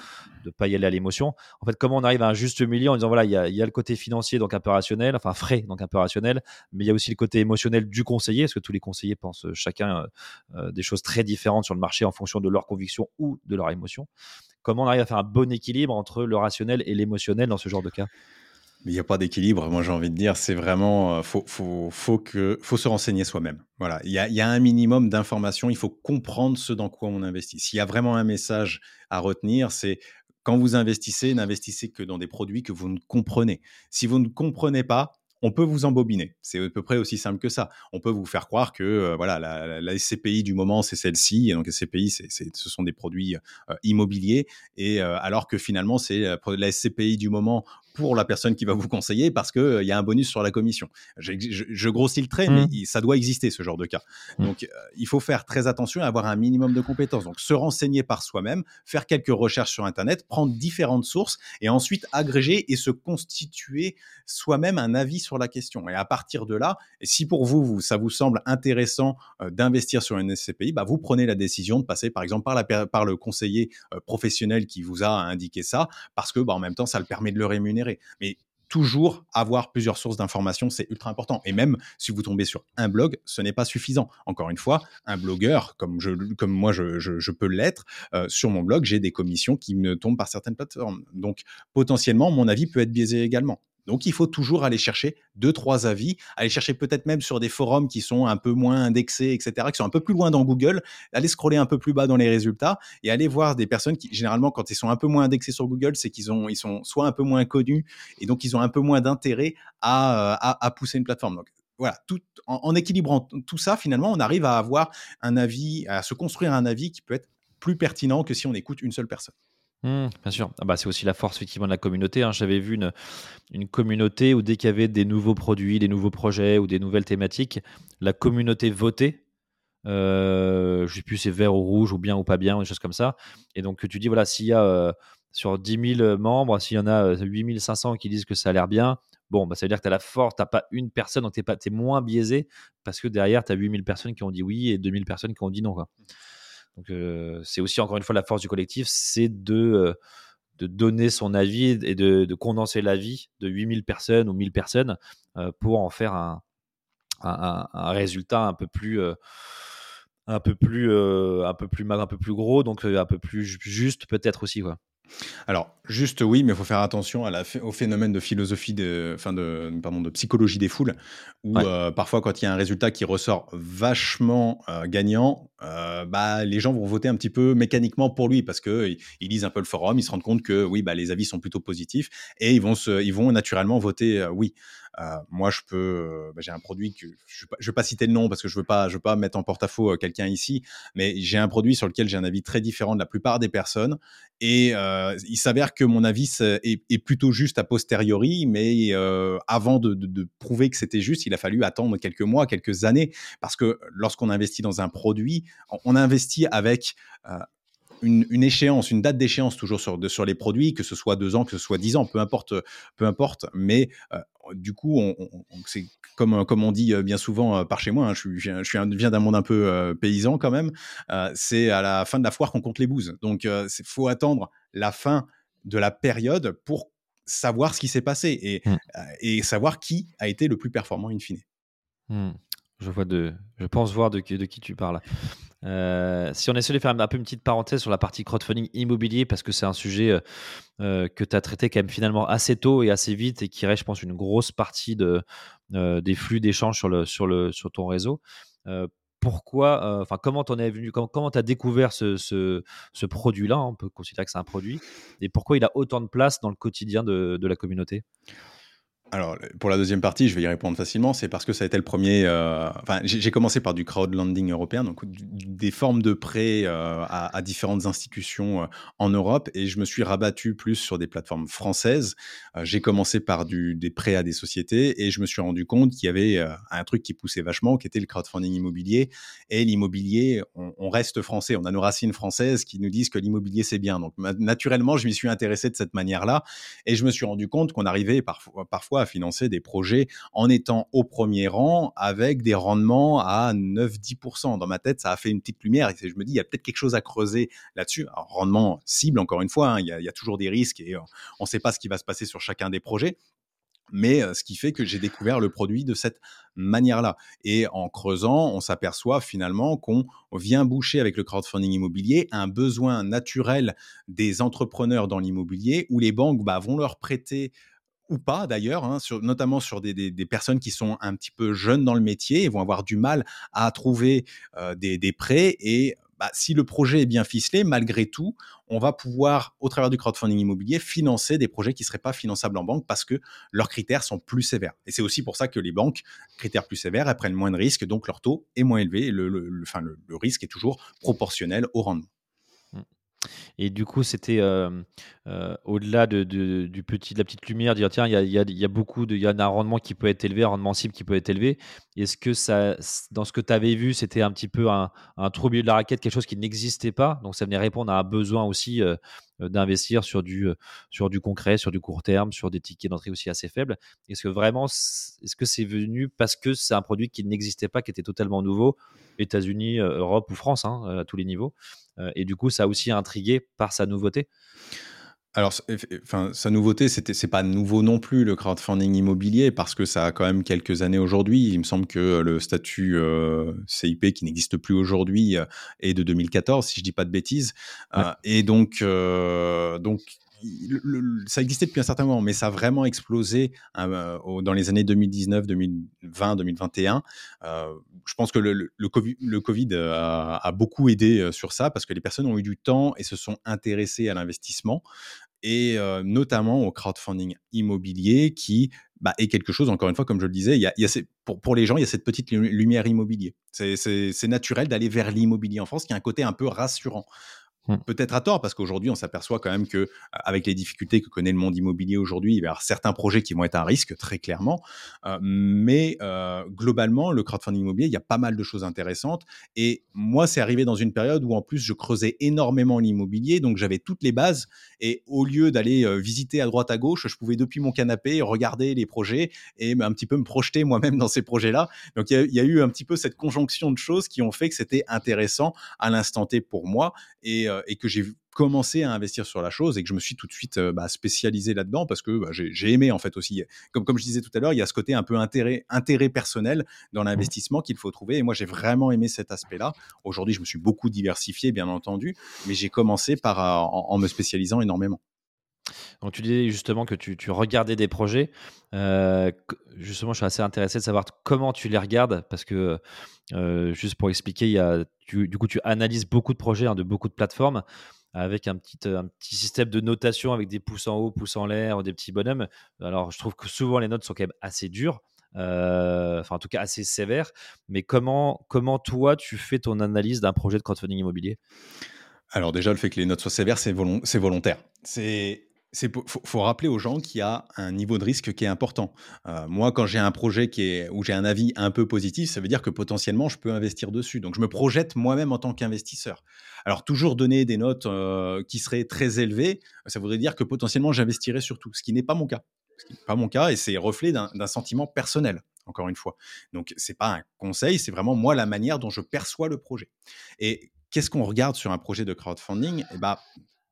de pas y aller à l'émotion. En fait, comment on arrive à un juste milieu en disant Voilà, il y a, y a, le côté financier, donc un peu rationnel, enfin frais, donc un peu rationnel, mais il y a aussi le côté émotionnel du conseiller, parce que tous les conseillers pensent chacun euh, des choses très différentes sur le marché en fonction de leur conviction ou de leur émotion. Comment on arrive à faire un bon équilibre entre le rationnel et l'émotionnel dans ce genre de cas? Il n'y a pas d'équilibre, moi j'ai envie de dire, c'est vraiment, euh, faut, faut, faut, que, faut se renseigner soi-même. Voilà, il y a, y a, un minimum d'informations, il faut comprendre ce dans quoi on investit. S'il y a vraiment un message à retenir, c'est quand vous investissez, n'investissez que dans des produits que vous ne comprenez. Si vous ne comprenez pas, on peut vous embobiner. C'est à peu près aussi simple que ça. On peut vous faire croire que euh, voilà la, SCPI du moment c'est celle-ci et donc SCPI c'est, ce sont des produits euh, immobiliers et alors que finalement c'est la SCPI du moment pour la personne qui va vous conseiller parce qu'il euh, y a un bonus sur la commission. Je, je, grossis le trait, mais mmh. ça doit exister ce genre de cas. Mmh. Donc, euh, il faut faire très attention et avoir un minimum de compétences. Donc, se renseigner par soi-même, faire quelques recherches sur Internet, prendre différentes sources et ensuite agréger et se constituer soi-même un avis sur la question. Et à partir de là, si pour vous, ça vous semble intéressant euh, d'investir sur une SCPI, bah, vous prenez la décision de passer par exemple par, la, par le conseiller professionnel qui vous a indiqué ça parce que bah, en même temps, ça le permet de le rémunérer mais toujours avoir plusieurs sources d'informations, c'est ultra important. Et même si vous tombez sur un blog, ce n'est pas suffisant. Encore une fois, un blogueur, comme, moi je, peux l'être, euh, sur mon blog, j'ai des commissions qui me tombent par certaines plateformes. Donc potentiellement, mon avis peut être biaisé également. Donc, il faut toujours aller chercher deux, trois avis, aller chercher peut-être même sur des forums qui sont un peu moins indexés, etc., qui sont un peu plus loin dans Google, aller scroller un peu plus bas dans les résultats et aller voir des personnes qui, généralement, quand ils sont un peu moins indexés sur Google, c'est qu'ils ont, ils sont soit un peu moins connus et donc ils ont un peu moins d'intérêt à, euh, pousser une plateforme. Donc, voilà, tout, en, équilibrant tout ça, finalement, on arrive à avoir un avis, à se construire un avis qui peut être plus pertinent que si on écoute une seule personne. Mmh, bien sûr. Ah bah, c'est aussi la force effectivement de la communauté. Hein. J'avais vu une, communauté où dès qu'il y avait des nouveaux produits, des nouveaux projets ou des nouvelles thématiques, la communauté votait. Euh, je sais plus c'est vert ou rouge ou bien ou pas bien, des choses comme ça. Et donc tu dis voilà, s'il y a euh, sur 10 000 membres, s'il y en a 8 500 qui disent que ça a l'air bien, bon, bah, ça veut dire que tu as la force, tu pas une personne, donc tu es, moins biaisé parce que derrière, tu as 8 000 personnes qui ont dit oui et 2 000 personnes qui ont dit non. Donc euh, c'est aussi encore une fois la force du collectif, c'est de, euh, de donner son avis et de, condenser l'avis de 8000 personnes ou 1000 personnes euh, pour en faire un, un, résultat un peu plus un peu plus un peu plus un peu plus gros donc un peu plus juste peut-être aussi quoi. Alors, juste oui, mais il faut faire attention à la, au phénomène de philosophie, de, enfin de, pardon, de psychologie des foules, où euh, parfois, quand il y a un résultat qui ressort vachement euh, gagnant, euh, bah, les gens vont voter un petit peu mécaniquement pour lui parce qu'ils ils lisent un peu le forum, ils se rendent compte que oui, bah, les avis sont plutôt positifs et ils vont, se, ils vont naturellement voter oui. moi, je peux, bah, j'ai un produit que je ne vais pas citer le nom parce que je veux pas, je veux pas mettre en porte-à-faux quelqu'un ici, mais j'ai un produit sur lequel j'ai un avis très différent de la plupart des personnes et il s'avère que mon avis est, plutôt juste a posteriori, mais avant de prouver que c'était juste, il a fallu attendre quelques mois, quelques années, parce que lorsqu'on investit dans un produit, on investit avec euh, une, échéance, une date d'échéance toujours sur, sur les produits, que ce soit deux ans, que ce soit dix ans, peu importe, peu importe. Mais euh, du coup, on, c'est comme, comme on dit bien souvent euh, par chez moi, hein, je, je, je, viens d'un monde un peu paysan quand même, c'est à la fin de la foire qu'on compte les bouses. Donc, il faut attendre la fin de la période pour savoir ce qui s'est passé et, mmh. et savoir qui a été le plus performant in fine. Mmh. Je vois de, je pense voir de, qui tu parles. Euh, si on essaie de faire un peu une petite parenthèse sur la partie crowdfunding immobilier, parce que c'est un sujet euh, euh, que tu as traité quand même finalement assez tôt et assez vite et qui reste, je pense, une grosse partie de, des flux d'échanges sur, ton réseau. pourquoi, enfin, comment t'en es venu, comment tu as découvert ce, produit-là? On peut considérer que c'est un produit. Et pourquoi il a autant de place dans le quotidien de la communauté? Alors, pour la deuxième partie, je vais y répondre facilement. C'est parce que ça a été le premier. Euh, j'ai commencé par du crowdlending européen, donc des formes de prêts euh, à, différentes institutions euh, en Europe, et je me suis rabattu plus sur des plateformes françaises. j'ai commencé par des prêts à des sociétés, et je me suis rendu compte qu'il y avait un truc qui poussait vachement, qui était le crowdfunding immobilier. Et l'immobilier, on, reste français, on a nos racines françaises qui nous disent que l'immobilier c'est bien. Donc, naturellement, je m'y suis intéressé de cette manière-là, et je me suis rendu compte qu'on arrivait parfois à financer des projets en étant au premier rang avec des rendements à 9-10%. Dans ma tête, ça a fait une petite lumière et je me dis, il y a peut-être quelque chose à creuser là-dessus. rendement cible, encore une fois, hein, il, y a, toujours des risques et euh, on ne sait pas ce qui va se passer sur chacun des projets mais euh, ce qui fait que j'ai découvert le produit de cette manière-là. Et en creusant, on s'aperçoit finalement qu'on vient boucher avec le crowdfunding immobilier un besoin naturel des entrepreneurs dans l'immobilier où les banques bah, vont leur prêter ou pas d'ailleurs, hein, notamment sur des, personnes qui sont un petit peu jeunes dans le métier et vont avoir du mal à trouver des, prêts. Et bah, si le projet est bien ficelé, malgré tout, on va pouvoir, au travers du crowdfunding immobilier, financer des projets qui ne seraient pas finançables en banque parce que leurs critères sont plus sévères. Et c'est aussi pour ça que les banques, critères plus sévères, elles prennent moins de risques, donc leur taux est moins élevé et le risque est toujours proportionnel au rendement. Et du coup, c'était au-delà de, du petit, la petite lumière, dire tiens, il y a, y, a, y a, beaucoup de, y a un rendement qui peut être élevé, un rendement cible qui peut être élevé. Est-ce que ça, dans ce que tu avais vu, c'était un petit peu un, un trou au milieu de la raquette, quelque chose qui n'existait pas? Donc ça venait répondre à un besoin aussi d'investir sur du, sur du concret, sur du court terme, sur des tickets d'entrée aussi assez faibles. Est-ce que vraiment, est-ce que c'est venu parce que c'est un produit qui n'existait pas, qui était totalement nouveau, États-Unis, Europe ou France, hein, à tous les niveaux euh, et du coup, ça a aussi intrigué par sa nouveauté? Alors, enfin, sa nouveauté, c'était, c'est pas nouveau non plus le crowdfunding immobilier parce que ça a quand même quelques années aujourd'hui. Il me semble que le statut euh, CIP qui n'existe plus aujourd'hui euh, est de 2014, si je dis pas de bêtises. et donc, donc ça existait depuis un certain moment, mais ça a vraiment explosé euh, dans les années 2019, 2020, 2021. je pense que le, COVID, a, beaucoup aidé euh, sur ça parce que les personnes ont eu du temps et se sont intéressées à l'investissement. Et notamment au crowdfunding immobilier qui bah, est quelque chose, encore une fois, comme je le disais, y a pour, pour les gens, il y a cette petite lumière immobilier. C'est naturel d'aller vers l'immobilier en France, qui a un côté un peu rassurant. Mmh. Peut-être à tort, parce qu'aujourd'hui, on s'aperçoit quand même que, avec les difficultés que connaît le monde immobilier aujourd'hui, il y avoir certains projets qui vont être un risque, très clairement. Euh, mais euh, globalement, le crowdfunding immobilier, il y a pas mal de choses intéressantes. Et moi, c'est arrivé dans une période où, en plus, je creusais énormément l'immobilier, donc j'avais toutes les bases. Et au lieu d'aller euh, visiter à droite à gauche, je pouvais depuis mon canapé regarder les projets et un petit peu me projeter moi-même dans ces projets-là. Donc, il y, a eu un petit peu cette conjonction de choses qui ont fait que c'était intéressant à l'instant T pour moi. Et euh, et que j'ai commencé à investir sur la chose et que je me suis tout de suite euh, bah, spécialisé là-dedans parce que bah, j'ai aimé en fait aussi. Comme, comme je disais tout à l'heure, il y a ce côté un peu intérêt, intérêt personnel dans mmh. l'investissement qu'il faut trouver. Et moi, j'ai vraiment aimé cet aspect-là. Aujourd'hui, je me suis beaucoup diversifié, bien entendu, mais j'ai commencé par euh, en, me spécialisant énormément. Donc tu disais justement que tu, regardais des projets. justement, je suis assez intéressé de savoir comment tu les regardes parce que juste pour expliquer, il y a, du coup, tu analyses beaucoup de projets hein, de beaucoup de plateformes avec un petit, un petit système de notation avec des pouces en haut, pouces en l'air, des petits bonhommes. Alors, je trouve que souvent les notes sont quand même assez dures. enfin, en tout cas, assez sévères. Mais comment, comment toi, tu fais ton analyse d'un projet de crowdfunding immobilier? Alors déjà, le fait que les notes soient sévères, c'est volontaire. C'est il faut, rappeler aux gens qu'il y a un niveau de risque qui est important. Euh, moi, quand j'ai un projet où j'ai un avis un peu positif, ça veut dire que potentiellement, je peux investir dessus. Donc, je me projette moi-même en tant qu'investisseur. Alors, toujours donner des notes euh, qui seraient très élevées, ça voudrait dire que potentiellement, j'investirais sur tout, ce qui n'est pas mon cas. Ce qui n'est pas mon cas, et c'est reflet d'un sentiment personnel, encore une fois. Donc, ce n'est pas un conseil, c'est vraiment moi la manière dont je perçois le projet. Et qu'est-ce qu'on regarde sur un projet de crowdfunding? Eh ben,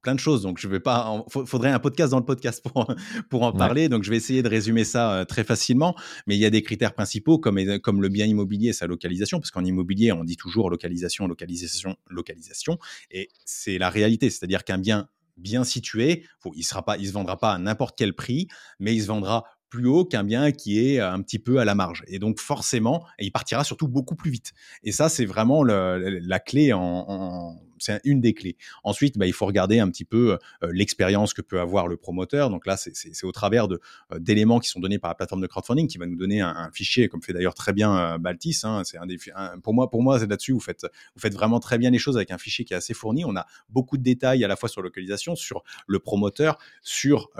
plein de choses. Donc, je vais pas. Il faudrait un podcast dans le podcast pour, pour en parler. Donc, je vais essayer de résumer ça euh, très facilement. Mais il y a des critères principaux comme, comme le bien immobilier et sa localisation. Parce qu'en immobilier, on dit toujours localisation, localisation, localisation. Et c'est la réalité. C'est-à-dire qu'un bien bien situé, il ne pas, il se vendra pas à n'importe quel prix, mais il se vendra plus haut qu'un bien qui est un petit peu à la marge. Et donc forcément, il partira surtout beaucoup plus vite. Et ça, c'est vraiment la clé en, c'est une des clés. Ensuite, bah, il faut regarder un petit peu euh, l'expérience que peut avoir le promoteur. Donc là, c'est au travers euh, d'éléments qui sont donnés par la plateforme de crowdfunding qui va nous donner un, fichier, comme fait d'ailleurs très bien euh, Baltis. Hein. c'est un des, pour moi, pour moi, c'est là-dessus vous faites vous faites vraiment très bien les choses avec un fichier qui est assez fourni. On a beaucoup de détails à la fois sur localisation, sur le promoteur, sur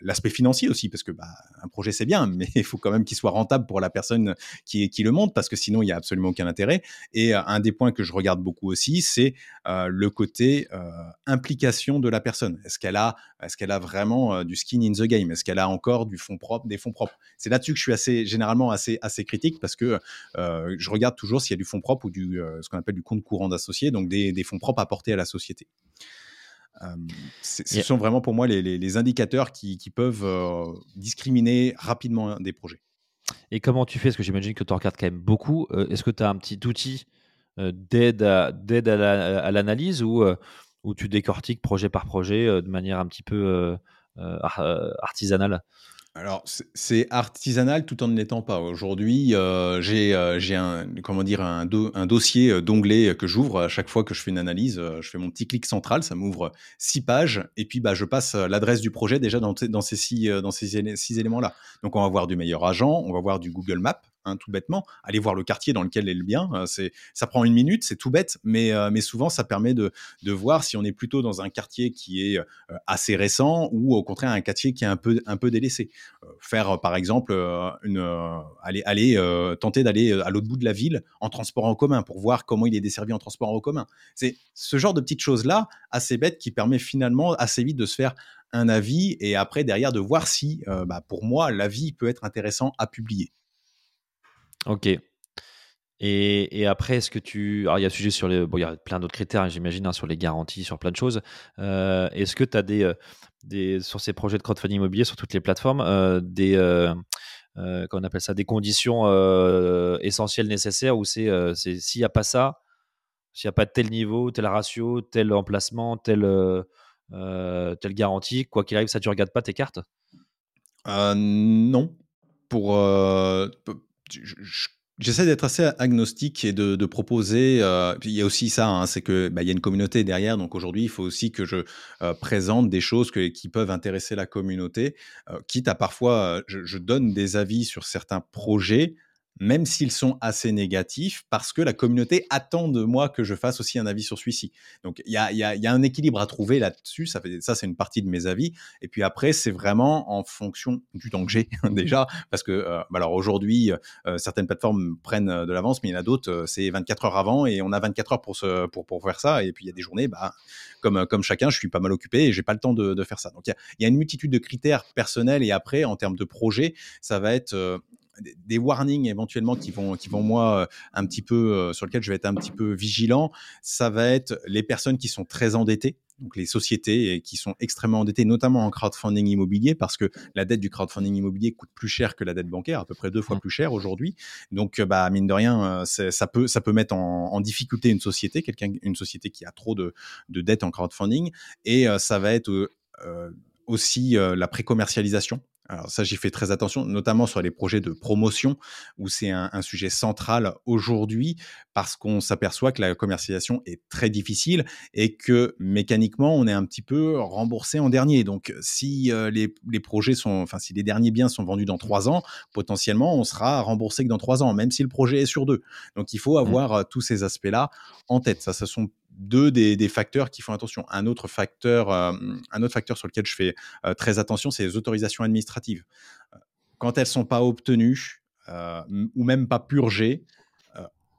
l'aspect financier aussi, parce que bah, un projet c'est bien, mais il faut quand même qu'il soit rentable pour la personne qui, qui le monte, parce que sinon il y a absolument aucun intérêt. Et un des points que je regarde beaucoup aussi, c'est le côté implication de la personne? Est-ce qu'elle a, est-ce qu'elle a vraiment du skin in the game? Est-ce qu'elle a encore du fond propre, des fonds propres? C'est là-dessus que je suis assez, généralement assez, assez critique parce que je regarde toujours s'il y a du fonds propre ou du, ce qu'on appelle du compte courant d'associé, donc des, fonds propres apportés à la société. ce sont vraiment pour moi les, indicateurs qui, peuvent discriminer rapidement des projets. Et comment tu fais? Parce que j'imagine que tu en regardes quand même beaucoup. Est-ce que tu as un petit outil d'aide à, l'analyse ou, euh, ou tu décortiques projet par projet euh, de manière un petit peu artisanale? Alors, c'est artisanal tout en ne l'étant pas. Aujourd'hui, j'ai un, comment un, dossier d'onglets que j'ouvre à chaque fois que je fais une analyse. je fais mon petit clic central, ça m'ouvre six pages, et puis bah, je passe l'adresse du projet déjà dans, dans ces, six, dans ces six éléments-là. Donc, on va voir du meilleur agent, on va voir du Google Maps, Hein, tout bêtement. Aller voir le quartier dans lequel est le bien, euh, c'est, ça prend une minute, c'est tout bête, mais, euh, mais souvent ça permet de, de voir si on est plutôt dans un quartier qui est euh, assez récent ou au contraire un quartier qui est un peu, un peu délaissé. faire par exemple, une, aller, aller tenter d'aller à l'autre bout de la ville en transport en commun pour voir comment il est desservi en transport en commun. C'est ce genre de petites choses-là, assez bêtes, qui permet finalement assez vite de se faire un avis et après derrière de voir si, bah, pour moi, l'avis peut être intéressant à publier. Ok. Et, et après, est-ce que tu. Alors, il y a sujet sur les. Bon, il y a plein d'autres critères, j'imagine, hein, sur les garanties, sur plein de choses. Euh, est-ce que tu as des, euh, des. Sur ces projets de crowdfunding immobilier, sur toutes les plateformes, euh, des. comment on appelle ça Des conditions essentielles nécessaires où c'est. s'il n'y a pas ça, s'il n'y a pas tel niveau, tel ratio, tel emplacement, tel, telle garantie, quoi qu'il arrive, ça, tu regardes pas tes cartes? Non. Pour J'essaie d'être assez agnostique et de, proposer. Euh, il y a aussi ça, hein, c'est que bah, il y a une communauté derrière. Donc aujourd'hui, il faut aussi que je euh, présente des choses qui peuvent intéresser la communauté, euh, quitte à parfois, je, donne des avis sur certains projets même s'ils sont assez négatifs, parce que la communauté attend de moi que je fasse aussi un avis sur celui-ci. Donc il y a, un équilibre à trouver là-dessus, ça, ça c'est une partie de mes avis. Et puis après, c'est vraiment en fonction du temps que j'ai déjà, parce que euh, bah alors aujourd'hui, euh, certaines plateformes prennent euh, de l'avance, mais il y en a d'autres, c'est 24 heures avant, et on a 24 heures pour, se, pour, pour faire ça. Et puis il y a des journées, bah, comme, comme chacun, je suis pas mal occupé et j'ai pas le temps de, faire ça. Donc il y, a, une multitude de critères personnels, et après, en termes de projet, ça va être des warnings éventuellement qui vont, qui vont moi, euh, un petit peu, euh, sur lesquels je vais être un petit peu vigilant, ça va être les personnes qui sont très endettées donc les sociétés qui sont extrêmement endettées, notamment en crowdfunding immobilier, parce que la dette du crowdfunding immobilier coûte plus cher que la dette bancaire, à peu près deux fois mmh. plus cher aujourd'hui. Donc, bah, mine de rien, ça peut, ça peut mettre en, difficulté une société, quelqu'un, une société qui a trop de, de dettes en crowdfunding, et ça va être aussi la pré-commercialisation. Alors ça, j'y fais très attention, notamment sur les projets de promotion, où c'est un, sujet central aujourd'hui, parce qu'on s'aperçoit que la commercialisation est très difficile et que mécaniquement, on est un petit peu remboursé en dernier. Donc si euh, les, projets sont, enfin si les derniers biens sont vendus dans trois ans, potentiellement, on sera remboursé que dans trois ans, même si le projet est sur deux. Donc il faut mmh. avoir euh, tous ces aspects-là en tête. Ça, ce sont deux des, facteurs qui font attention. Un autre facteur, euh, un autre facteur sur lequel je fais euh, très attention, c'est les autorisations administratives. Euh, quand elles sont pas obtenues ou même pas purgées,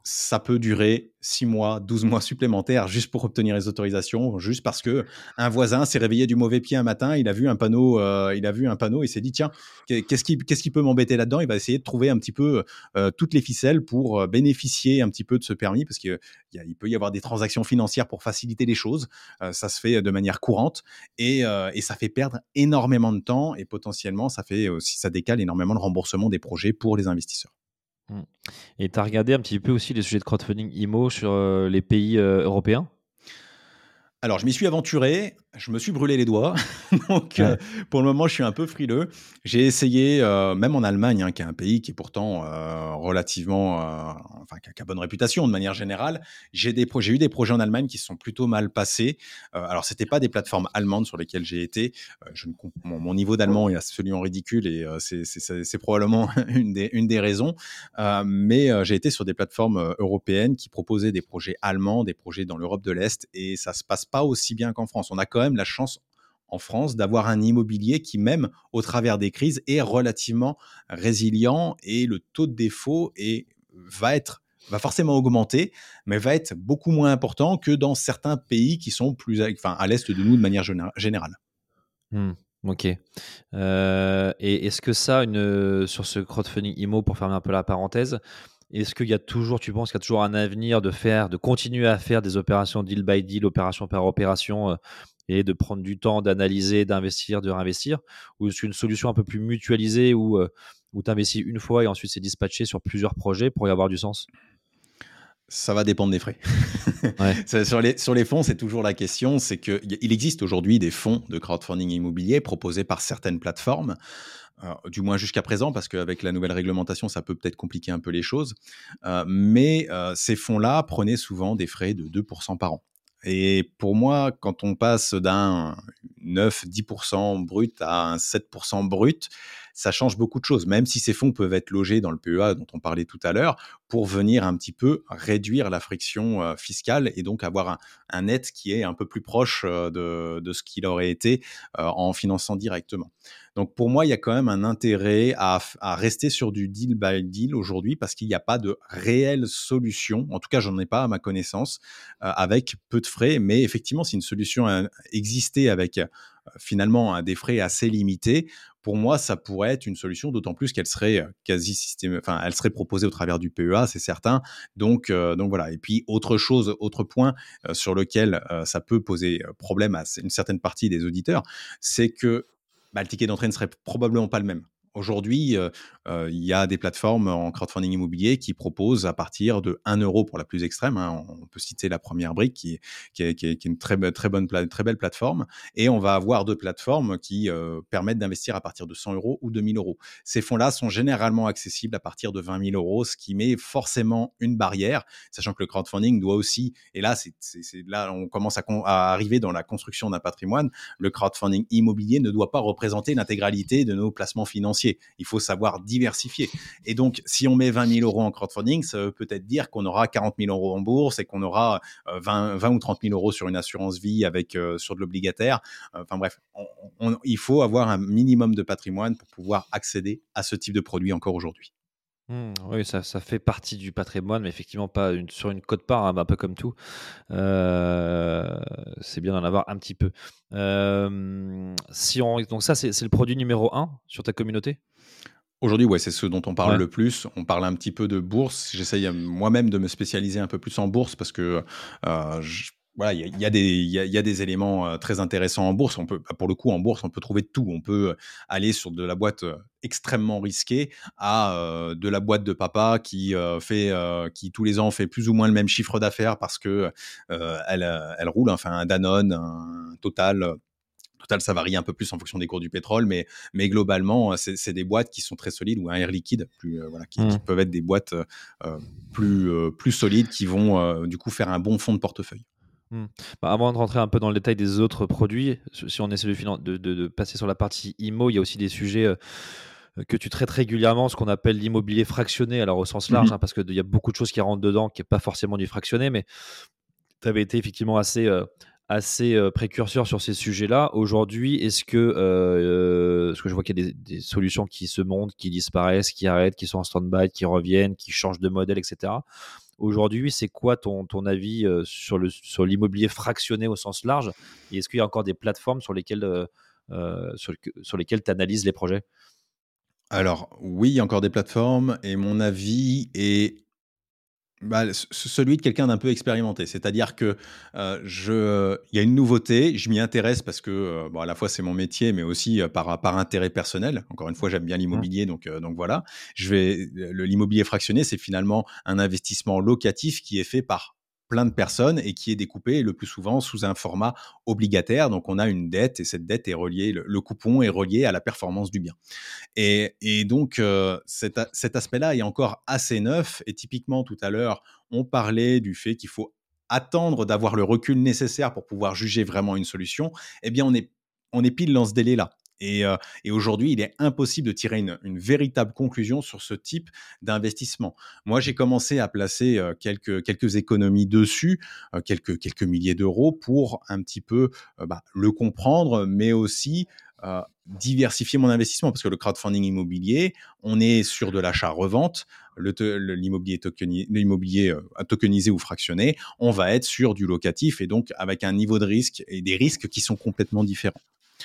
ça peut durer 6 mois, 12 mois supplémentaires juste pour obtenir les autorisations, juste parce que un voisin s'est réveillé du mauvais pied un matin, il a vu un panneau, euh, il a vu un panneau et s'est dit tiens, qu'est-ce qui, peut m'embêter là-dedans? Il va essayer de trouver un petit peu euh, toutes les ficelles pour euh, bénéficier un petit peu de ce permis, parce qu'il il peut y avoir des transactions financières pour faciliter les choses. ça se fait de manière courante et, et, ça fait perdre énormément de temps et potentiellement ça fait aussi ça décale énormément le remboursement des projets pour les investisseurs. Mmh. Et tu as regardé un petit peu aussi les sujets de crowdfunding IMO sur euh, les pays euh, européens? Alors, je m'y suis aventuré, je me suis brûlé les doigts. Donc, euh, pour le moment, je suis un peu frileux. J'ai essayé, euh, même en Allemagne, hein, qui est un pays qui est pourtant euh, relativement, enfin, qui a, bonne réputation de manière générale. J'ai des eu des projets en Allemagne qui se sont plutôt mal passés. alors, c'était pas des plateformes allemandes sur lesquelles j'ai été. Je ne, mon, mon, niveau d'allemand est absolument ridicule et c'est probablement une des, une des raisons. mais j'ai été sur des plateformes européennes qui proposaient des projets allemands, des projets dans l'Europe de l'Est, et ça se passe pas aussi bien qu'en France. On a quand même la chance en France d'avoir un immobilier qui, même au travers des crises, est relativement résilient et le taux de défaut va être va forcément augmenter, mais va être beaucoup moins important que dans certains pays qui sont plus à l'est de nous de manière générale. Mmh, ok. Euh, et est-ce que ça, une, sur ce crowdfunding IMO, pour fermer un peu la parenthèse, est-ce qu'il y a toujours, tu penses qu'il y a toujours un avenir de faire, de continuer à faire des opérations deal by deal, opération par opération, euh, et de prendre du temps d'analyser, d'investir, de réinvestir? Ou est-ce une solution un peu plus mutualisée où, euh, où tu investis une fois et ensuite c'est dispatché sur plusieurs projets pour y avoir du sens? Ça va dépendre des frais. sur, les, sur les fonds, c'est toujours la question, c'est qu'il existe aujourd'hui des fonds de crowdfunding immobilier proposés par certaines plateformes du moins jusqu'à présent, parce qu'avec la nouvelle réglementation, ça peut peut-être compliquer un peu les choses. Euh, mais euh, ces fonds-là prenaient souvent des frais de 2% par an. Et pour moi, quand on passe d'un 9-10% brut à un 7% brut, ça change beaucoup de choses, même si ces fonds peuvent être logés dans le PEA dont on parlait tout à l'heure, pour venir un petit peu réduire la friction euh, fiscale et donc avoir un, net qui est un peu plus proche de, de ce qu'il aurait été en finançant directement. Donc pour moi, il y a quand même un intérêt à, rester sur du deal by deal aujourd'hui parce qu'il n'y a pas de réelle solution. En tout cas, j'en ai pas à ma connaissance euh, avec peu de frais. Mais effectivement, si une solution existait avec euh, finalement des frais assez limités, pour moi, ça pourrait être une solution, d'autant plus qu'elle serait euh, quasi système, enfin, elle serait proposée au travers du PEA, c'est certain. Donc, donc voilà. Et puis autre chose, autre point sur lequel ça peut poser problème à une certaine partie des auditeurs, c'est que bah, le ticket d'entrée ne serait probablement pas le même Aujourd'hui, il y a des plateformes en crowdfunding immobilier qui proposent à partir de 1 euro pour la plus extrême. Hein. on peut citer la première brique qui, est, une très, très, bonne, très belle plateforme. Et on va avoir deux plateformes qui permettent d'investir à partir de 100 euros ou 2000 euros. Ces fonds-là sont généralement accessibles à partir de 20 000 euros, ce qui met forcément une barrière, sachant que le crowdfunding doit aussi, et là, on commence à arriver dans la construction d'un patrimoine, le crowdfunding immobilier ne doit pas représenter l'intégralité de nos placements financiers. Il faut savoir diversifier. Et donc, si on met 20 000 euros en crowdfunding, ça veut peut-être dire qu'on aura 40 000 euros en bourse et qu'on aura 20, euh, 20, ou 30 000 euros sur une assurance vie avec euh, sur de l'obligataire. Enfin bref, il faut avoir un minimum de patrimoine pour pouvoir accéder à ce type de produit encore aujourd'hui. Mmh, oui, ça, ça, fait partie du patrimoine, mais effectivement pas une, sur une cote-part, hein, un peu comme tout. Euh, c'est bien d'en avoir un petit peu. si on, donc ça, c'est le produit numéro un sur ta communauté? Aujourd'hui, ouais, c'est ce dont on parle le plus. On parle un petit peu de bourse. J'essaye euh, moi-même de me spécialiser un peu plus en bourse parce que euh, voilà, il y, a, des éléments très intéressants en bourse. On peut, pour le coup, en bourse, on peut trouver tout. On peut aller sur de la boîte extrêmement risquée à de la boîte de papa qui fait, qui tous les ans fait plus ou moins le même chiffre d'affaires parce que elle, elle roule. Enfin, un Danone, un Total Total, ça varie un peu plus en fonction des cours du pétrole, mais, mais globalement, c'est des boîtes qui sont très solides ou un air liquide, plus, euh, voilà, qui, mmh. peuvent être des boîtes euh, plus, euh, plus solides qui vont du coup faire un bon fond de portefeuille. Mmh. Bah, avant de rentrer un peu dans le détail des autres produits, si on essaie de, de, passer sur la partie IMO, il y a aussi des sujets que tu traites régulièrement, ce qu'on appelle l'immobilier fractionné, alors au sens large, mmh hein, parce qu'il y a beaucoup de choses qui rentrent dedans, qui n'est pas forcément du fractionné, mais tu avais été effectivement assez assez euh, précurseur sur ces sujets-là. Aujourd'hui, est-ce que, euh, euh, que je vois qu'il y a des, solutions qui se montent, qui disparaissent, qui arrêtent, qui sont en stand-by, qui reviennent, qui changent de modèle, etc. Aujourd'hui, c'est quoi ton, ton avis sur, le, sur l'immobilier fractionné au sens large? Et est-ce qu'il y a encore des plateformes sur lesquelles, sur, sur lesquelles tu analyses les projets? Alors oui, il y a encore des plateformes et mon avis est bah, celui de quelqu'un d'un peu expérimenté. C'est-à-dire que euh, je, il y a une nouveauté, je m'y intéresse parce que, euh, bon, à la fois c'est mon métier, mais aussi euh, par, par intérêt personnel. Encore une fois, j'aime bien mmh. l'immobilier, donc, donc voilà. Je vais, l'immobilier fractionné, c'est finalement un investissement locatif qui est fait par plein de personnes et qui est découpé le plus souvent sous un format obligataire. Donc on a une dette et cette dette est reliée, le, coupon est relié à la performance du bien. Et, donc euh, cet, aspect-là est encore assez neuf et typiquement tout à l'heure on parlait du fait qu'il faut attendre d'avoir le recul nécessaire pour pouvoir juger vraiment une solution. Eh bien on est on est pile dans ce délai-là. Euh, et, aujourd'hui, il est impossible de tirer une, véritable conclusion sur ce type d'investissement. Moi, j'ai commencé à placer euh, quelques, quelques économies dessus, euh, quelques, quelques milliers d'euros pour un petit peu bah, le comprendre, mais aussi diversifier mon investissement parce que le crowdfunding immobilier, on est sur de l'achat-revente, l'immobilier tokenisé, tokenisé ou fractionné, on va être sur du locatif et donc avec un niveau de risque et des risques qui sont complètement différents.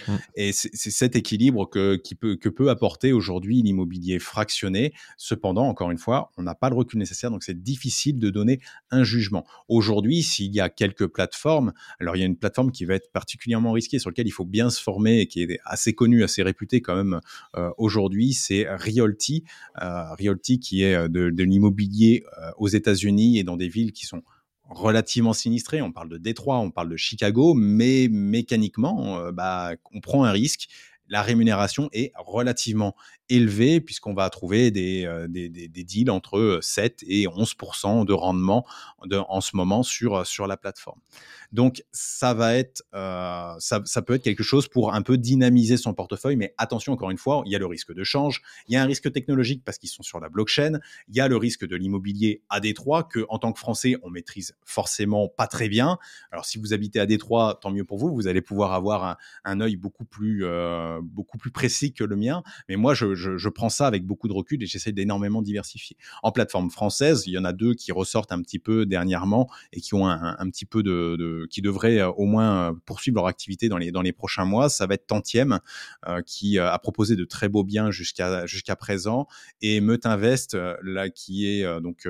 Mmh. Et c'est cet équilibre que, qui peut, que peut apporter aujourd'hui l'immobilier fractionné. Cependant, encore une fois, on n'a pas le recul nécessaire, donc c'est difficile de donner un jugement. Aujourd'hui, s'il y a quelques plateformes, alors il y a une plateforme qui va être particulièrement risquée, sur laquelle il faut bien se former et qui est assez connue, assez réputée quand même euh, aujourd'hui, c'est Realty. Euh, Realty qui est euh, de, de l'immobilier aux États-Unis et dans des villes qui sont relativement sinistré. On parle de Détroit, on parle de Chicago, mais mécaniquement, euh, bah, on prend un risque. La rémunération est relativement élevée puisqu'on va trouver des, euh, des, des, deals entre 7 et 11 de rendement de, en ce moment sur, sur la plateforme. Donc, ça va être, euh, ça, ça, peut être quelque chose pour un peu dynamiser son portefeuille, mais attention, encore une fois, il y a le risque de change, il y a un risque technologique parce qu'ils sont sur la blockchain, il y a le risque de l'immobilier à Détroit que, en tant que Français, on maîtrise forcément pas très bien. Alors, si vous habitez à Détroit, tant mieux pour vous, vous allez pouvoir avoir un, un œil beaucoup plus, euh, beaucoup plus précis que le mien. Mais moi, je, je, prends ça avec beaucoup de recul et j'essaie d'énormément diversifier. En plateforme française, il y en a deux qui ressortent un petit peu dernièrement et qui ont un, petit peu de, de qui devraient euh, au moins euh, poursuivre leur activité dans les, dans les prochains mois. Ça va être Tantième, euh, qui a proposé de très beaux biens jusqu'à jusqu'à présent, et Meut Invest, là, qui est donc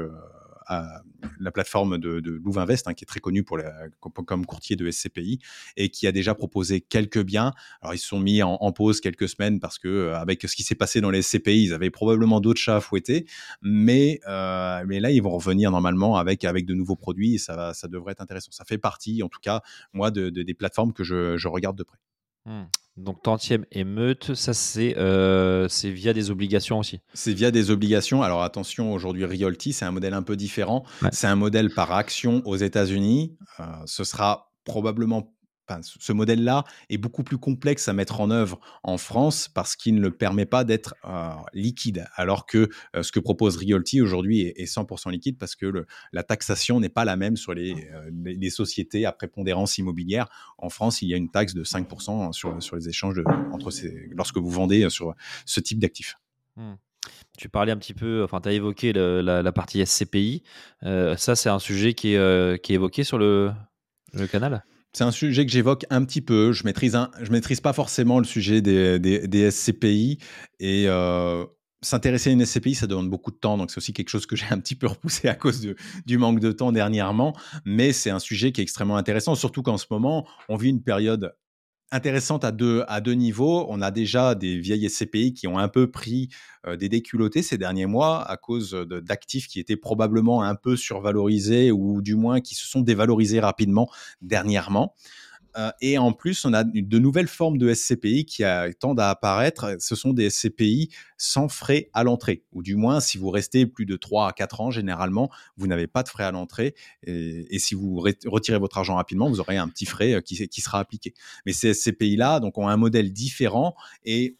la plateforme de, de Louvainvest, hein, qui est très connue pour comme courtier de SCPI et qui a déjà proposé quelques biens. Alors ils se sont mis en, pause quelques semaines parce que avec ce qui s'est passé dans les SCPI, ils avaient probablement d'autres chats à fouetter, mais mais là ils vont revenir normalement avec avec de nouveaux produits et ça ça devrait être intéressant. Ça fait partie, en tout cas moi, de, des plateformes que je, regarde de près. Hmm. Donc tantième et meute, ça euh, c'est via des obligations aussi. C'est via des obligations. Alors attention, aujourd'hui Realty, c'est un modèle un peu différent. C'est un modèle par action aux États-Unis. Euh, ce sera probablement ce modèle-là est beaucoup plus complexe à mettre en œuvre en France parce qu'il ne le permet pas d'être euh, liquide, alors que euh, ce que propose Realty aujourd'hui est, 100% liquide parce que la taxation n'est pas la même sur les, euh, sociétés à prépondérance immobilière. En France, il y a une taxe de 5% sur, sur les échanges entre ces, lorsque vous vendez sur ce type d'actifs. Mmh. Tu parlais un petit peu, enfin, tu as évoqué la, partie SCPI. ça, c'est un sujet qui est, qui est évoqué sur le, le canal? C'est un sujet que j'évoque un petit peu. Je maîtrise, maîtrise pas forcément le sujet des, SCPI et euh, s'intéresser à une SCPI, ça demande beaucoup de temps. Donc c'est aussi quelque chose que j'ai un petit peu repoussé à cause du manque de temps dernièrement. Mais c'est un sujet qui est extrêmement intéressant, surtout qu'en ce moment, on vit une période intéressante à deux, à deux niveaux. On a déjà des vieilles SCPI qui ont un peu pris euh, des déculottés ces derniers mois à cause d'actifs qui étaient probablement un peu survalorisés ou du moins qui se sont dévalorisés rapidement dernièrement. Euh, et en plus, on a de nouvelles formes de SCPI qui tendent à apparaître. Ce sont des SCPI sans frais à l'entrée, ou du moins, si vous restez plus de 3 à 4 ans, généralement, vous n'avez pas de frais à l'entrée. Et, si vous retirez votre argent rapidement, vous aurez un petit frais euh, qui, qui sera appliqué. Mais ces SCPI-là donc, ont un modèle différent et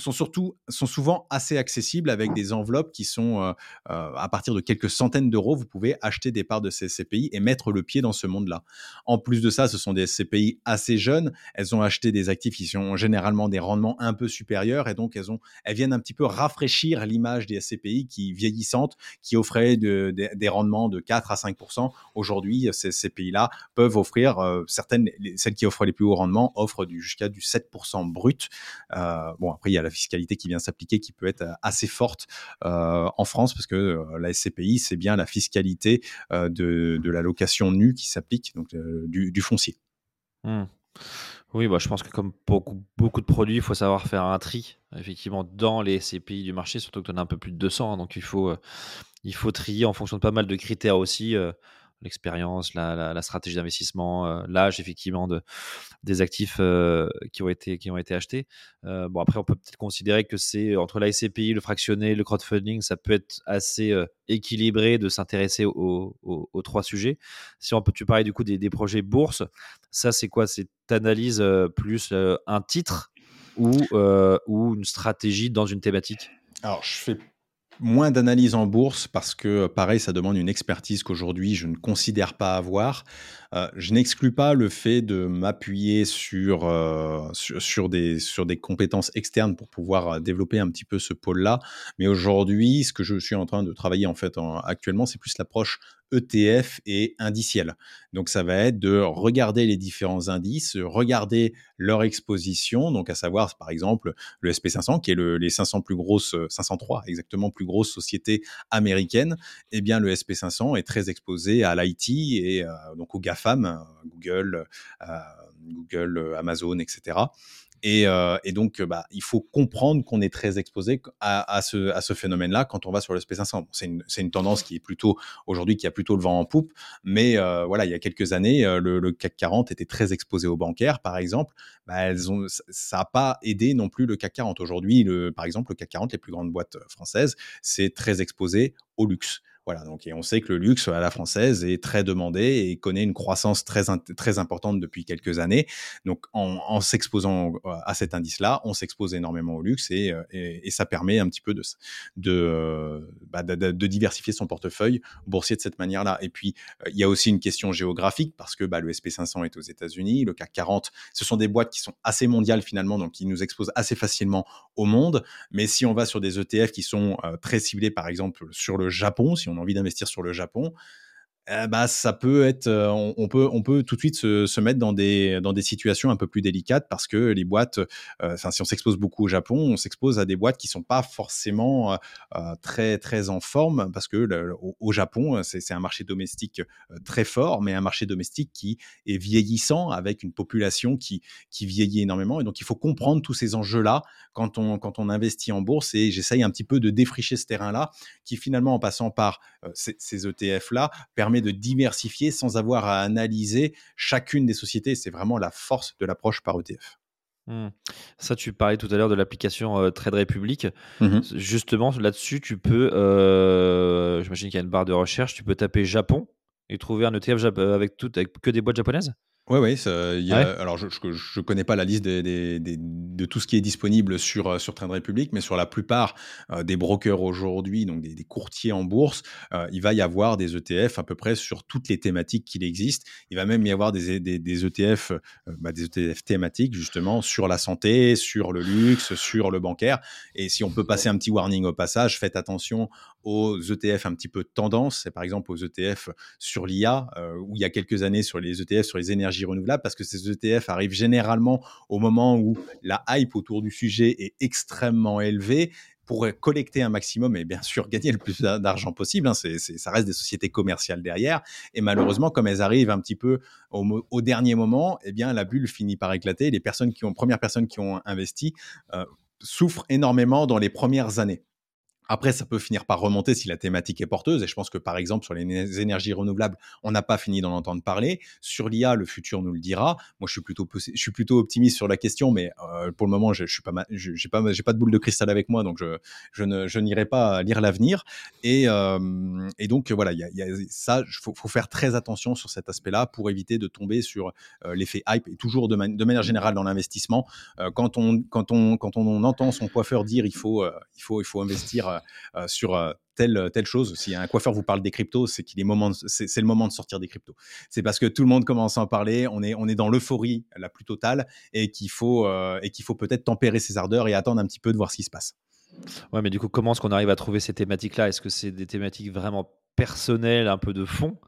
sont surtout sont souvent assez accessibles avec des enveloppes qui sont euh, euh, à partir de quelques centaines d'euros. Vous pouvez acheter des parts de ces SCPI et mettre le pied dans ce monde-là. En plus de ça, ce sont des SCPI assez jeunes. Elles ont acheté des actifs qui sont généralement des rendements un peu supérieurs et donc elles ont elles viennent un petit peu rafraîchir l'image des SCPI qui vieillissantes, qui offraient des rendements de 4 à 5 Aujourd'hui, ces SCPI-là peuvent offrir euh, certaines celles qui offrent les plus hauts rendements offrent jusqu'à du 7 brut. bon après il y a la fiscalité qui vient s'appliquer qui peut être euh, assez forte euh, en France parce que euh, la SCPI, c'est bien la fiscalité de, la location nue qui s'applique, donc du, foncier. Mmh. Oui, bah, je pense que comme beaucoup, beaucoup de produits, il faut savoir faire un tri, effectivement, dans les SCPI du marché, surtout que tu en as un peu plus de 200. Hein, donc, il faut, il faut trier en fonction de pas mal de critères aussi l'expérience, la, stratégie d'investissement, euh, l'âge effectivement de, des actifs euh, qui, ont été, qui ont été achetés. Euh, bon, après, on peut peut-être considérer que c'est entre la SCPI, le fractionné, le crowdfunding, ça peut être assez équilibré de s'intéresser aux, trois sujets. Si on peut, tu parlais du coup des, projets bourse, ça c'est quoi? C'est analyse plus un titre ou, ou une stratégie dans une thématique? Alors, je fais moins d'analyse en bourse parce que, pareil, ça demande une expertise qu'aujourd'hui je ne considère pas avoir. Euh, je n'exclus pas le fait de m'appuyer sur, euh, sur, des, sur des compétences externes pour pouvoir euh, développer un petit peu ce pôle-là. Mais aujourd'hui, ce que je suis en train de travailler en fait actuellement, c'est plus l'approche ETF et indiciel. Donc ça va être de regarder les différents indices, regarder leur exposition, donc à savoir par exemple le SP500 qui est le, les 500 plus grosses 503 exactement plus grosses sociétés américaines. Eh bien le SP500 est très exposé à l'IT et donc au GAFA femmes, Google, euh, Google, Amazon, etc. Euh, et, donc, bah, il faut comprendre qu'on est très exposé à, ce, à ce phénomène-là quand on va sur le SP500. c'est une, tendance qui est plutôt aujourd'hui qui a plutôt le vent en poupe, mais euh, voilà, il y a quelques années, le, CAC 40 était très exposé aux bancaires, par exemple. Bah, elles ont, ça n'a pas aidé non plus le CAC 40. Aujourd'hui, par exemple, le CAC 40, les plus grandes boîtes françaises, c'est très exposé au luxe. Voilà, donc et on sait que le luxe à la française est très demandé et connaît une croissance très, très importante depuis quelques années. Donc en, s'exposant euh, à cet indice-là, on s'expose énormément au luxe et, euh, et, ça permet un petit peu de, de, bah, de, de, diversifier son portefeuille boursier de cette manière-là. Et puis euh, il y a aussi une question géographique parce que bah, le SP500 est aux États-Unis, le CAC 40, ce sont des boîtes qui sont assez mondiales finalement, donc qui nous exposent assez facilement au monde. Mais si on va sur des ETF qui sont très ciblés par exemple sur le Japon, si on a envie d'investir sur le Japon, eh bah, ça peut être, euh, on, peut, on peut tout de suite se, se, mettre dans des, dans des situations un peu plus délicates parce que les boîtes, euh, si on s'expose beaucoup au Japon, on s'expose à des boîtes qui sont pas forcément euh, très, très en forme parce que au, Japon, c'est un marché domestique très fort, mais un marché domestique qui est vieillissant avec une population qui, qui vieillit énormément. Et donc, il faut comprendre tous ces enjeux-là quand on, quand on investit en bourse. Et j'essaye un petit peu de défricher ce terrain-là qui, finalement, en passant par ces, ces ETF-là, permet de diversifier sans avoir à analyser chacune des sociétés. C'est vraiment la force de l'approche par ETF. Mmh. Ça, tu parlais tout à l'heure de l'application euh, Trade Republic. Mmh Justement, là-dessus, tu peux, euh, j'imagine qu'il y a une barre de recherche, tu peux taper Japon et trouver un ETF avec, tout, avec que des boîtes japonaises? Oui, oui. Alors, je ne connais pas la liste de tout ce qui est disponible sur, euh, sur Trade Republic, mais sur la plupart euh, des brokers aujourd'hui, donc des, courtiers en bourse, euh, il va y avoir des ETF à peu près sur toutes les thématiques qu'il existe. Il va même y avoir des, des, ETF, bah, des ETF thématiques, justement, sur la santé, sur le luxe, sur le bancaire. Et si on peut passer un petit warning au passage, faites attention aux ETF un petit peu tendance, c'est par exemple aux ETF sur l'IA, où il y a quelques années sur les ETF sur les énergies renouvelables parce que ces ETF arrivent généralement au moment où la hype autour du sujet est extrêmement élevée pour collecter un maximum et bien sûr gagner le plus d'argent possible. Hein, c'est, ça reste des sociétés commerciales derrière. Et malheureusement, comme elles arrivent un petit peu au, dernier moment, eh bien la bulle finit par éclater. Les personnes qui ont, premières personnes qui ont investi euh, souffrent énormément dans les premières années. Après, ça peut finir par remonter si la thématique est porteuse. Et je pense que, par exemple, sur les énergies renouvelables, on n'a pas fini d'en entendre parler. Sur l'IA, le futur nous le dira. Moi, je suis plutôt, je suis plutôt optimiste sur la question, mais euh, pour le moment, je, je suis pas, pas, pas de boule de cristal avec moi, donc je, je ne, je n'irai pas lire l'avenir. Et, euh, et donc voilà, il y a, ça, faut, faut, faire très attention sur cet aspect-là pour éviter de tomber sur euh, l'effet hype. Et toujours de, de manière générale dans l'investissement, quand on, quand on, quand entend son coiffeur dire il faut, il faut, il faut investir sur euh, telle, telle chose. Si un coiffeur vous parle des cryptos, c'est qu'il est, moment c'est, le moment de sortir des cryptos. C'est parce que tout le monde commence à en parler, on est, on est dans l'euphorie la plus totale et qu'il faut, et qu'il faut peut-être tempérer ses ardeurs et attendre un petit peu de voir ce qui se passe. Ouais, mais du coup, comment est-ce qu'on arrive à trouver ces thématiques-là? Est-ce que c'est des thématiques vraiment personnelles, un peu de fond?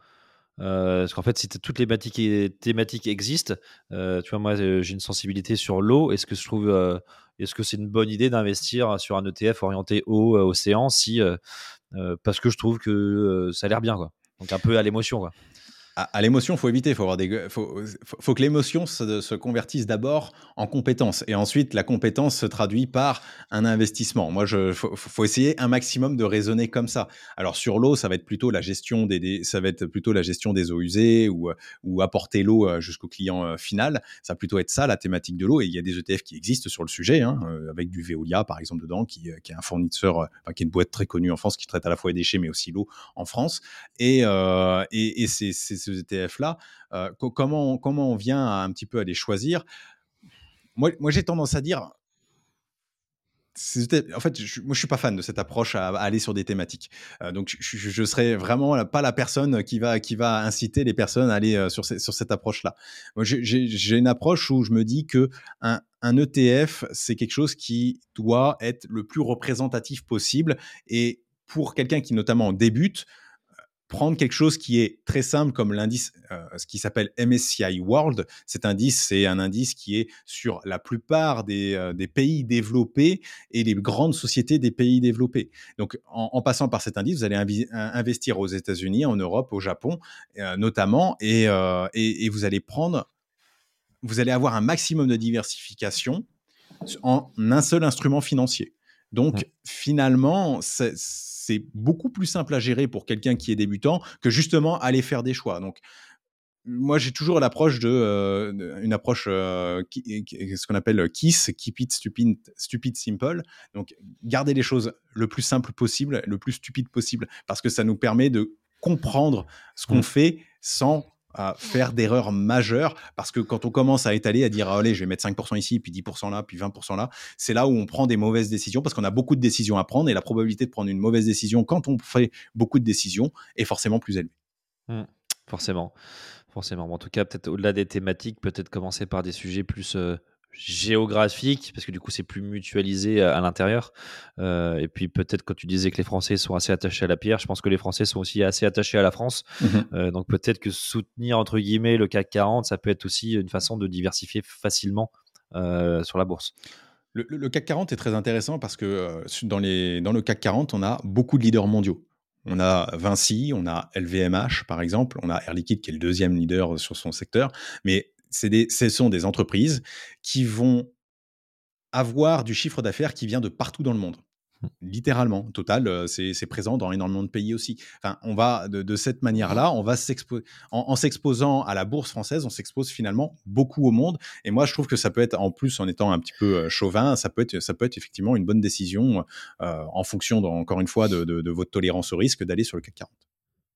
Euh, parce qu'en fait, si toutes les thématiques, thématiques existent, euh, tu vois, moi, j'ai une sensibilité sur l'eau. Est-ce que je trouve, euh, est-ce que c'est une bonne idée d'investir sur un ETF orienté eau, océan, si, parce que je trouve que ça a l'air bien, quoi. Donc un peu à l'émotion, quoi à, l'émotion, faut éviter. Faut avoir des, faut, que l'émotion se, se, convertisse d'abord en compétence, et ensuite la compétence se traduit par un investissement. Moi, je, faut, essayer un maximum de raisonner comme ça. Alors sur l'eau, ça va être plutôt la gestion des, ça va être plutôt la gestion des eaux usées ou, ou apporter l'eau euh, jusqu'au client euh, final. Ça va plutôt être ça la thématique de l'eau. Et il y a des ETF qui existent sur le sujet, hein, euh, avec du Veolia par exemple dedans, qui, qui est un fournisseur, enfin, qui est une boîte très connue en France, qui traite à la fois les déchets mais aussi l'eau en France. Et, et c'est ces ETF-là, comment, comment on vient un petit peu à les choisir? Moi, moi j'ai tendance à dire, en fait, je, moi, je suis pas fan de cette approche à, aller sur des thématiques. Donc, je, je, serais vraiment pas la personne qui va qui va inciter les personnes à aller sur, sur cette approche-là. Moi, j'ai une approche où je me dis que un ETF, c'est quelque chose qui doit être le plus représentatif possible. Et pour quelqu'un qui notamment débute, prendre quelque chose qui est très simple comme l'indice, euh, ce qui s'appelle MSCI World. Cet indice, c'est un indice qui est sur la plupart des, euh, des, pays développés et les grandes sociétés des pays développés. Donc, en, en passant par cet indice, vous allez investir aux États-Unis, en Europe, au Japon, euh, notamment, et, et, et, vous allez prendre, vous allez avoir un maximum de diversification en un seul instrument financier. Donc, finalement, c'est c'est beaucoup plus simple à gérer pour quelqu'un qui est débutant que justement aller faire des choix. Donc, moi, j'ai toujours l'approche de euh, une approche euh, qui, ce qu'on appelle KISS, Keep It Stupid, Stupid Simple. Donc, garder les choses le plus simple possible, le plus stupide possible, parce que ça nous permet de comprendre ce qu'on mmh. fait sans à faire d'erreurs majeures parce que quand on commence à étaler, à dire ah, allez, je vais mettre 5% ici, puis 10% là, puis 20% là, c'est là où on prend des mauvaises décisions parce qu'on a beaucoup de décisions à prendre et la probabilité de prendre une mauvaise décision quand on fait beaucoup de décisions est forcément plus élevée. Mmh, forcément, forcément. En tout cas, peut-être au-delà des thématiques, peut-être commencer par des sujets plus euh, géographique, parce que du coup c'est plus mutualisé à, l'intérieur. Euh, et puis peut-être quand tu disais que les Français sont assez attachés à la pierre, je pense que les Français sont aussi assez attachés à la France. Mmh euh, donc peut-être que soutenir entre guillemets le CAC 40, ça peut être aussi une façon de diversifier facilement euh, sur la bourse. Le, CAC 40 est très intéressant parce que dans, les, dans le CAC 40, on a beaucoup de leaders mondiaux. On a Vinci, on a LVMH par exemple, on a Air Liquide qui est le deuxième leader sur son secteur, mais des, ce sont des entreprises qui vont avoir du chiffre d'affaires qui vient de partout dans le monde. Mmh. Littéralement, Total, euh, c'est présent dans énormément de pays aussi. Enfin, on va de, cette manière-là, on va en, s'exposant à la bourse française, on s'expose finalement beaucoup au monde. Et moi, je trouve que ça peut être, en plus, en étant un petit peu euh, chauvin, ça peut être, ça peut être effectivement une bonne décision euh, en fonction, encore une fois, de, votre tolérance au risque d'aller sur le CAC 40.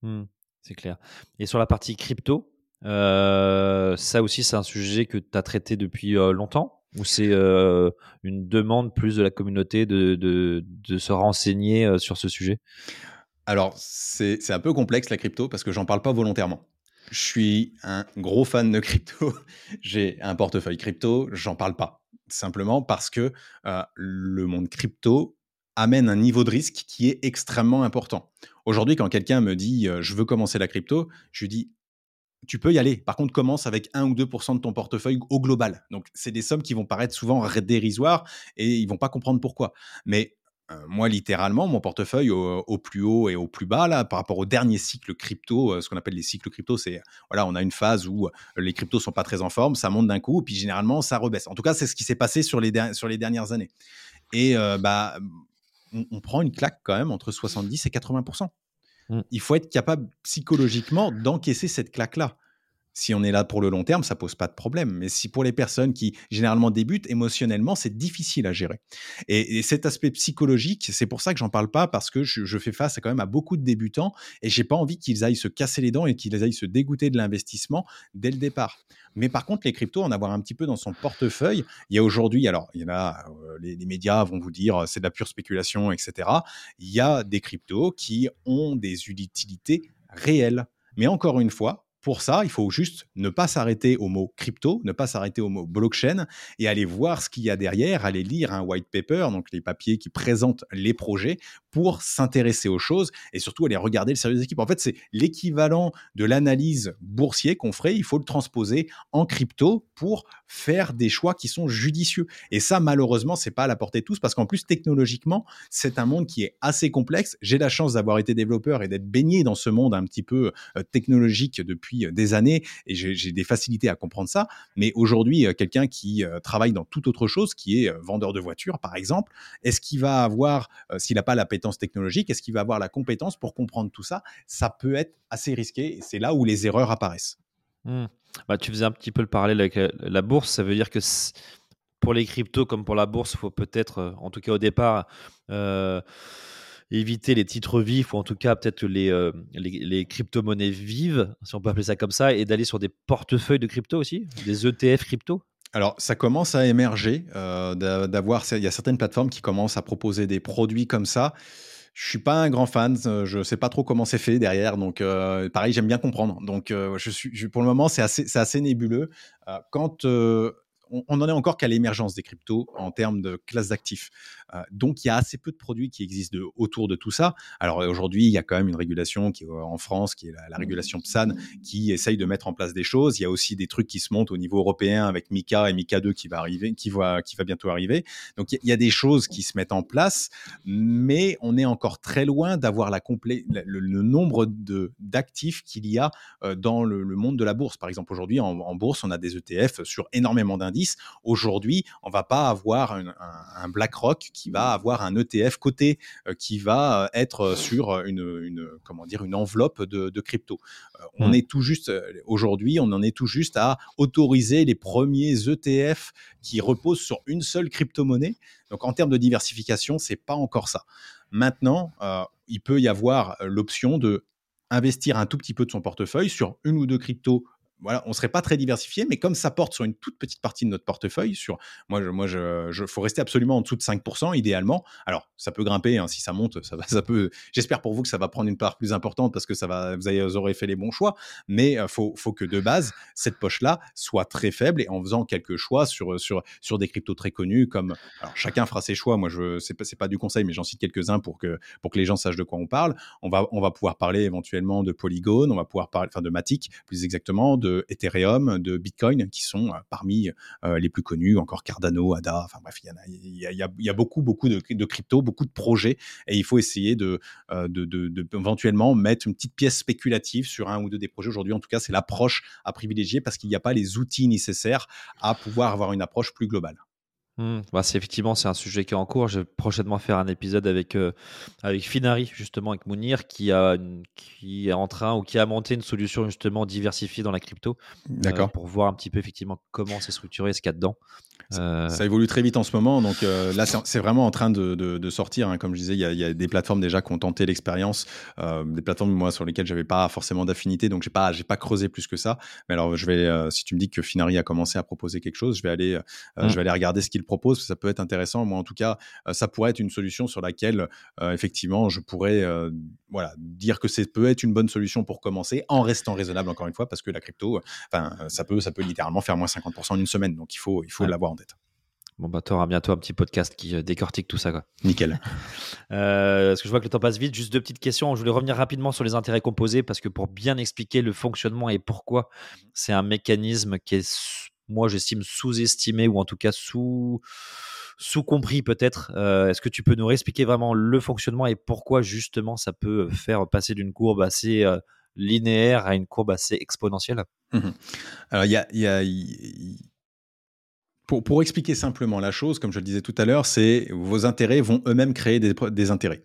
Mmh, c'est clair. Et sur la partie crypto, ça aussi, c'est un sujet que tu as traité depuis euh, longtemps ou c'est euh, une demande plus de la communauté de se renseigner sur ce sujet? Alors, c'est un peu complexe la crypto parce que j'en parle pas volontairement. Je suis un gros fan de crypto. J'ai un portefeuille crypto, j'en parle pas. Simplement parce que le monde crypto amène un niveau de risque qui est extrêmement important. Aujourd'hui, quand quelqu'un me dit je veux commencer la crypto, je lui dis tu peux y aller. Par contre, commence avec 1 ou 2% de ton portefeuille au global. Donc, c'est des sommes qui vont paraître souvent dérisoires et ils vont pas comprendre pourquoi. Mais euh, moi, littéralement, mon portefeuille au, plus haut et au plus bas, là, par rapport au dernier cycle crypto, euh, ce qu'on appelle les cycles crypto, c'est voilà, on a une phase où euh, les cryptos sont pas très en forme, ça monte d'un coup, puis généralement ça rebaisse. En tout cas, c'est ce qui s'est passé sur les, sur les dernières années. Et bah, on, prend une claque quand même entre 70 et 80 Mmh. Il faut être capable psychologiquement d'encaisser cette claque-là. Si on est là pour le long terme, ça pose pas de problème. Mais si pour les personnes qui généralement débutent émotionnellement, c'est difficile à gérer. Et, cet aspect psychologique, c'est pour ça que j'en parle pas parce que je, fais face à quand même à beaucoup de débutants et j'ai pas envie qu'ils aillent se casser les dents et qu'ils aillent se dégoûter de l'investissement dès le départ. Mais par contre, les cryptos, en avoir un petit peu dans son portefeuille, il y a aujourd'hui, alors il y en a, euh, les, les, médias vont vous dire c'est de la pure spéculation, etc. Il y a des cryptos qui ont des utilités réelles. Mais encore une fois, pour ça, il faut juste ne pas s'arrêter au mot crypto, ne pas s'arrêter au mot blockchain et aller voir ce qu'il y a derrière, aller lire un white paper, donc les papiers qui présentent les projets, pour s'intéresser aux choses et surtout aller regarder le sérieux des équipes. En fait, c'est l'équivalent de l'analyse boursier qu'on ferait, il faut le transposer en crypto pour faire des choix qui sont judicieux. Et ça, malheureusement, c'est pas à la portée de tous parce qu'en plus, technologiquement, c'est un monde qui est assez complexe. J'ai la chance d'avoir été développeur et d'être baigné dans ce monde un petit peu euh, technologique depuis euh, des années et j'ai des facilités à comprendre ça. Mais aujourd'hui, quelqu'un qui travaille dans toute autre chose, qui est vendeur de voitures, par exemple, est-ce qu'il va avoir, s'il n'a pas l'appétence technologique, est-ce qu'il va avoir la compétence pour comprendre tout ça? Ça peut être assez risqué c'est là où les erreurs apparaissent. Mmh. Bah, tu faisais un petit peu le parallèle avec la bourse. Ça veut dire que pour les cryptos comme pour la bourse, il faut peut-être, en tout cas au départ, éviter les titres vifs ou en tout cas peut-être les, les, crypto-monnaies vives, si on peut appeler ça comme ça, et d'aller sur des portefeuilles de crypto aussi, des ETF crypto? Alors, ça commence à émerger, d'avoir, il y a certaines plateformes qui commencent à proposer des produits comme ça. Je suis pas un grand fan, euh, je sais pas trop comment c'est fait derrière, donc euh, pareil, j'aime bien comprendre. Donc, euh, je suis, pour le moment, c'est assez, assez nébuleux. quand on, on, en est encore qu'à l'émergence des cryptos en termes de classe d'actifs. Euh, donc, il y a assez peu de produits qui existent autour de tout ça. Alors, aujourd'hui, il y a quand même une régulation qui est euh, en France, qui est la, régulation PSAN, qui essaye de mettre en place des choses. Il y a aussi des trucs qui se montent au niveau européen avec Mika et Mika 2 qui va arriver, qui va, qui va bientôt arriver. Donc, il y a des choses qui se mettent en place, mais on est encore très loin d'avoir la le, nombre de d'actifs qu'il y a euh, dans le, monde de la bourse. Par exemple, aujourd'hui, en, bourse, on a des ETF sur énormément d'indices. Aujourd'hui, on va pas avoir un, un BlackRock qui va avoir un ETF coté euh, qui va euh, être euh, sur une, comment dire une enveloppe de, crypto. on mmh. est tout juste aujourd'hui, on en est tout juste à autoriser les premiers ETF qui reposent sur une seule crypto-monnaie. Donc en termes de diversification, c'est pas encore ça. Maintenant, il peut y avoir l'option de investir un tout petit peu de son portefeuille sur une ou deux cryptos voilà, on serait pas très diversifié, mais comme ça porte sur une toute petite partie de notre portefeuille, sur moi, moi, je, faut rester absolument en dessous de 5% idéalement. Alors, ça peut grimper, hein, si ça monte, ça peut. J'espère pour vous que ça va prendre une part plus importante parce que ça va, vous, aurez fait les bons choix. Mais euh, faut, faut que de base cette poche-là soit très faible et en faisant quelques choix sur sur sur des cryptos très connus comme. Chacun fera ses choix. Moi, je c'est pas pas du conseil, mais j'en cite quelques uns pour que pour que les gens sachent de quoi on parle. On va on va pouvoir parler éventuellement de Polygon, on va pouvoir parler, enfin de Matic plus exactement, de de Ethereum, de Bitcoin, qui sont euh, parmi euh, les plus connus, encore Cardano, ADA, enfin bref, il y, y, a, beaucoup, beaucoup de, de crypto, beaucoup de projets, et il faut essayer de, euh, de, de, éventuellement mettre une petite pièce spéculative sur un ou deux des projets. Aujourd'hui, en tout cas, c'est l'approche à privilégier parce qu'il n'y a pas les outils nécessaires à pouvoir avoir une approche plus globale. Mmh. Bah, c'est effectivement c'est un sujet qui est en cours. Je vais prochainement faire un épisode avec euh, avec Finari justement avec Mounir qui a qui est en train ou qui a monté une solution justement diversifiée dans la crypto. D'accord. pour voir un petit peu effectivement comment c'est structuré, ce qu'il y a dedans. Euh, ça, évolue très vite en ce moment, donc euh, là c'est vraiment en train de, de, sortir. Hein. Comme je disais, il y, a, des plateformes déjà qui ont tenté l'expérience, euh, des plateformes moi sur lesquelles j'avais pas forcément d'affinité, donc j'ai pas j'ai pas creusé plus que ça. Mais alors je vais, si tu me dis que Finari a commencé à proposer quelque chose, je vais aller mmh. je vais aller regarder ce qu'il propose. Ça peut être intéressant. Moi en tout cas, ça pourrait être une solution sur laquelle effectivement je pourrais voilà dire que c'est peut être une bonne solution pour commencer en restant raisonnable encore une fois parce que la crypto, enfin ça peut ça peut littéralement faire moins 50% en une semaine, donc il faut il faut l'avoir en Bon, bah, tu auras bientôt un petit podcast qui euh, décortique tout ça. Quoi. Nickel. euh, parce que je vois que le temps passe vite. Juste deux petites questions. Je voulais revenir rapidement sur les intérêts composés parce que pour bien expliquer le fonctionnement et pourquoi c'est un mécanisme qui est, moi, j'estime sous-estimé ou en tout cas sous sous-compris peut-être. Euh, est-ce que tu peux nous réexpliquer vraiment le fonctionnement et pourquoi justement ça peut faire passer d'une courbe assez euh, linéaire à une courbe assez exponentielle? Mmh Alors, il y a, y a pour, expliquer simplement la chose, comme je le disais tout à l'heure, c'est vos intérêts vont eux-mêmes créer des, intérêts.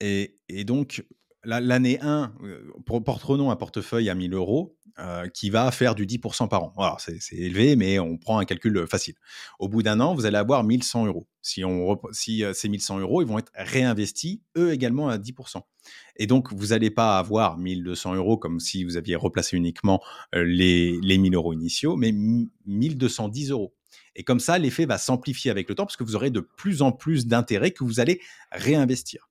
Et, donc, l'année 1, euh, prenons un portefeuille à 1000 euros euh, qui va faire du 10% par an. C'est élevé, mais on prend un calcul facile. Au bout d'un an, vous allez avoir 1100 euros. Si, on, si euh, ces 1100 euros, ils vont être réinvestis, eux également, à 10%. Et donc, vous n'allez pas avoir 1200 euros comme si vous aviez replacé uniquement les, les 1000 euros initiaux, mais 1210 euros. Et comme ça, l'effet va s'amplifier avec le temps parce que vous aurez de plus en plus d'intérêts que vous allez réinvestir.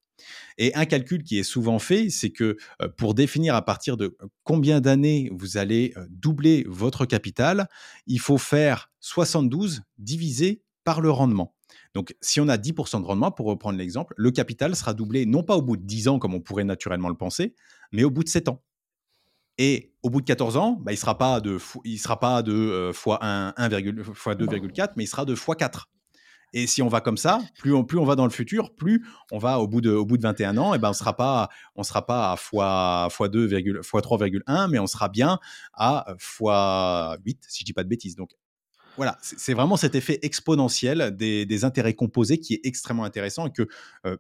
Et un calcul qui est souvent fait, c'est que euh, pour définir à partir de euh, combien d'années vous allez euh, doubler votre capital, il faut faire 72 divisé par le rendement. Donc, si on a 10% de rendement, pour reprendre l'exemple, le capital sera doublé non pas au bout de 10 ans comme on pourrait naturellement le penser, mais au bout de 7 ans. Et au bout de 14 ans, bah, il ne sera pas de, il sera pas de euh, fois 1, 1, fois 2,4, mais il sera de fois 4. Et si on va comme ça, plus on, plus on va dans le futur, plus on va au bout de, au bout de 21 ans, et ben on sera pas, on sera pas à fois, fois 2, fois 3,1, mais on sera bien à fois 8, si je dis pas de bêtises. Donc voilà, c'est vraiment cet effet exponentiel des, des, intérêts composés qui est extrêmement intéressant et que euh,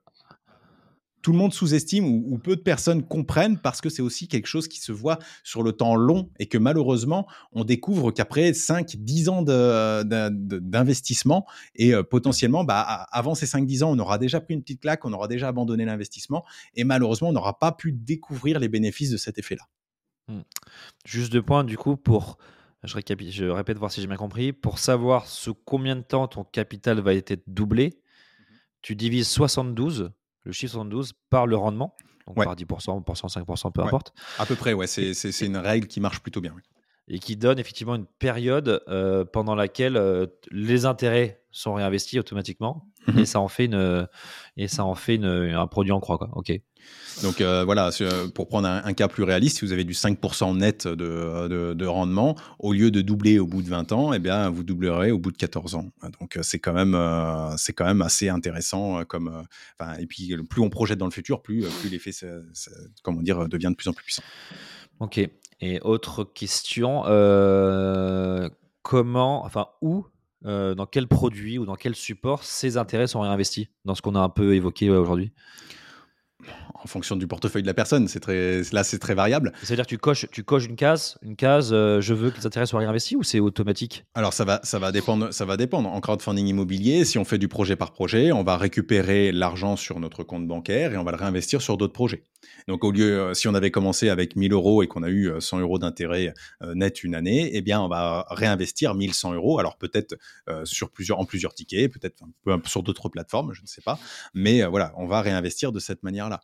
tout le monde sous-estime ou, peu de personnes comprennent parce que c'est aussi quelque chose qui se voit sur le temps long et que malheureusement, on découvre qu'après 5-10 ans d'investissement et euh, potentiellement, bah, avant ces 5-10 ans, on aura déjà pris une petite claque, on aura déjà abandonné l'investissement et malheureusement, on n'aura pas pu découvrir les bénéfices de cet effet-là. Mmh. Juste deux points, du coup, pour, je, je répète voir si j'ai bien compris, pour savoir sous combien de temps ton capital va être doublé, mmh tu divises 72 le chiffre 72 par le rendement, donc par 10%, 5%, peu importe. À peu près, ouais, c'est une règle qui marche plutôt bien. Et qui donne effectivement une période euh, pendant laquelle euh, les intérêts sont réinvestis automatiquement. Et ça en fait, une, et ça en fait un produit en croix. Quoi. Ok. Donc euh, voilà, pour prendre un, cas plus réaliste, si vous avez du 5% net de, de, rendement, au lieu de doubler au bout de 20 ans, eh bien, vous doublerez au bout de 14 ans. Donc euh, c'est quand, même, euh, c'est quand même assez intéressant. Comme, et puis plus on projette dans le futur, plus, plus l'effet comment dire, devient de plus en plus puissant. Ok. Et autre question, comment, enfin où dans quel produit ou dans quel support ces intérêts sont réinvestis dans ce qu'on a un peu évoqué aujourd'hui en fonction du portefeuille de la personne. C'est très, là, c'est très variable. C'est-à-dire tu coches, tu coches une case, une case, euh, je veux que les intérêts soient réinvestis ou c'est automatique Alors ça va, ça va dépendre, ça va dépendre. En crowdfunding immobilier, si on fait du projet par projet, on va récupérer l'argent sur notre compte bancaire et on va le réinvestir sur d'autres projets. Donc au lieu, euh, si on avait commencé avec 1000 euros et qu'on a eu 100 euros d'intérêt net une année, eh bien on va réinvestir 1100 euros. Alors peut-être sur plusieurs, en plusieurs tickets, peut-être sur d'autres plateformes, je ne sais pas. Mais voilà, on va réinvestir de cette manière-là.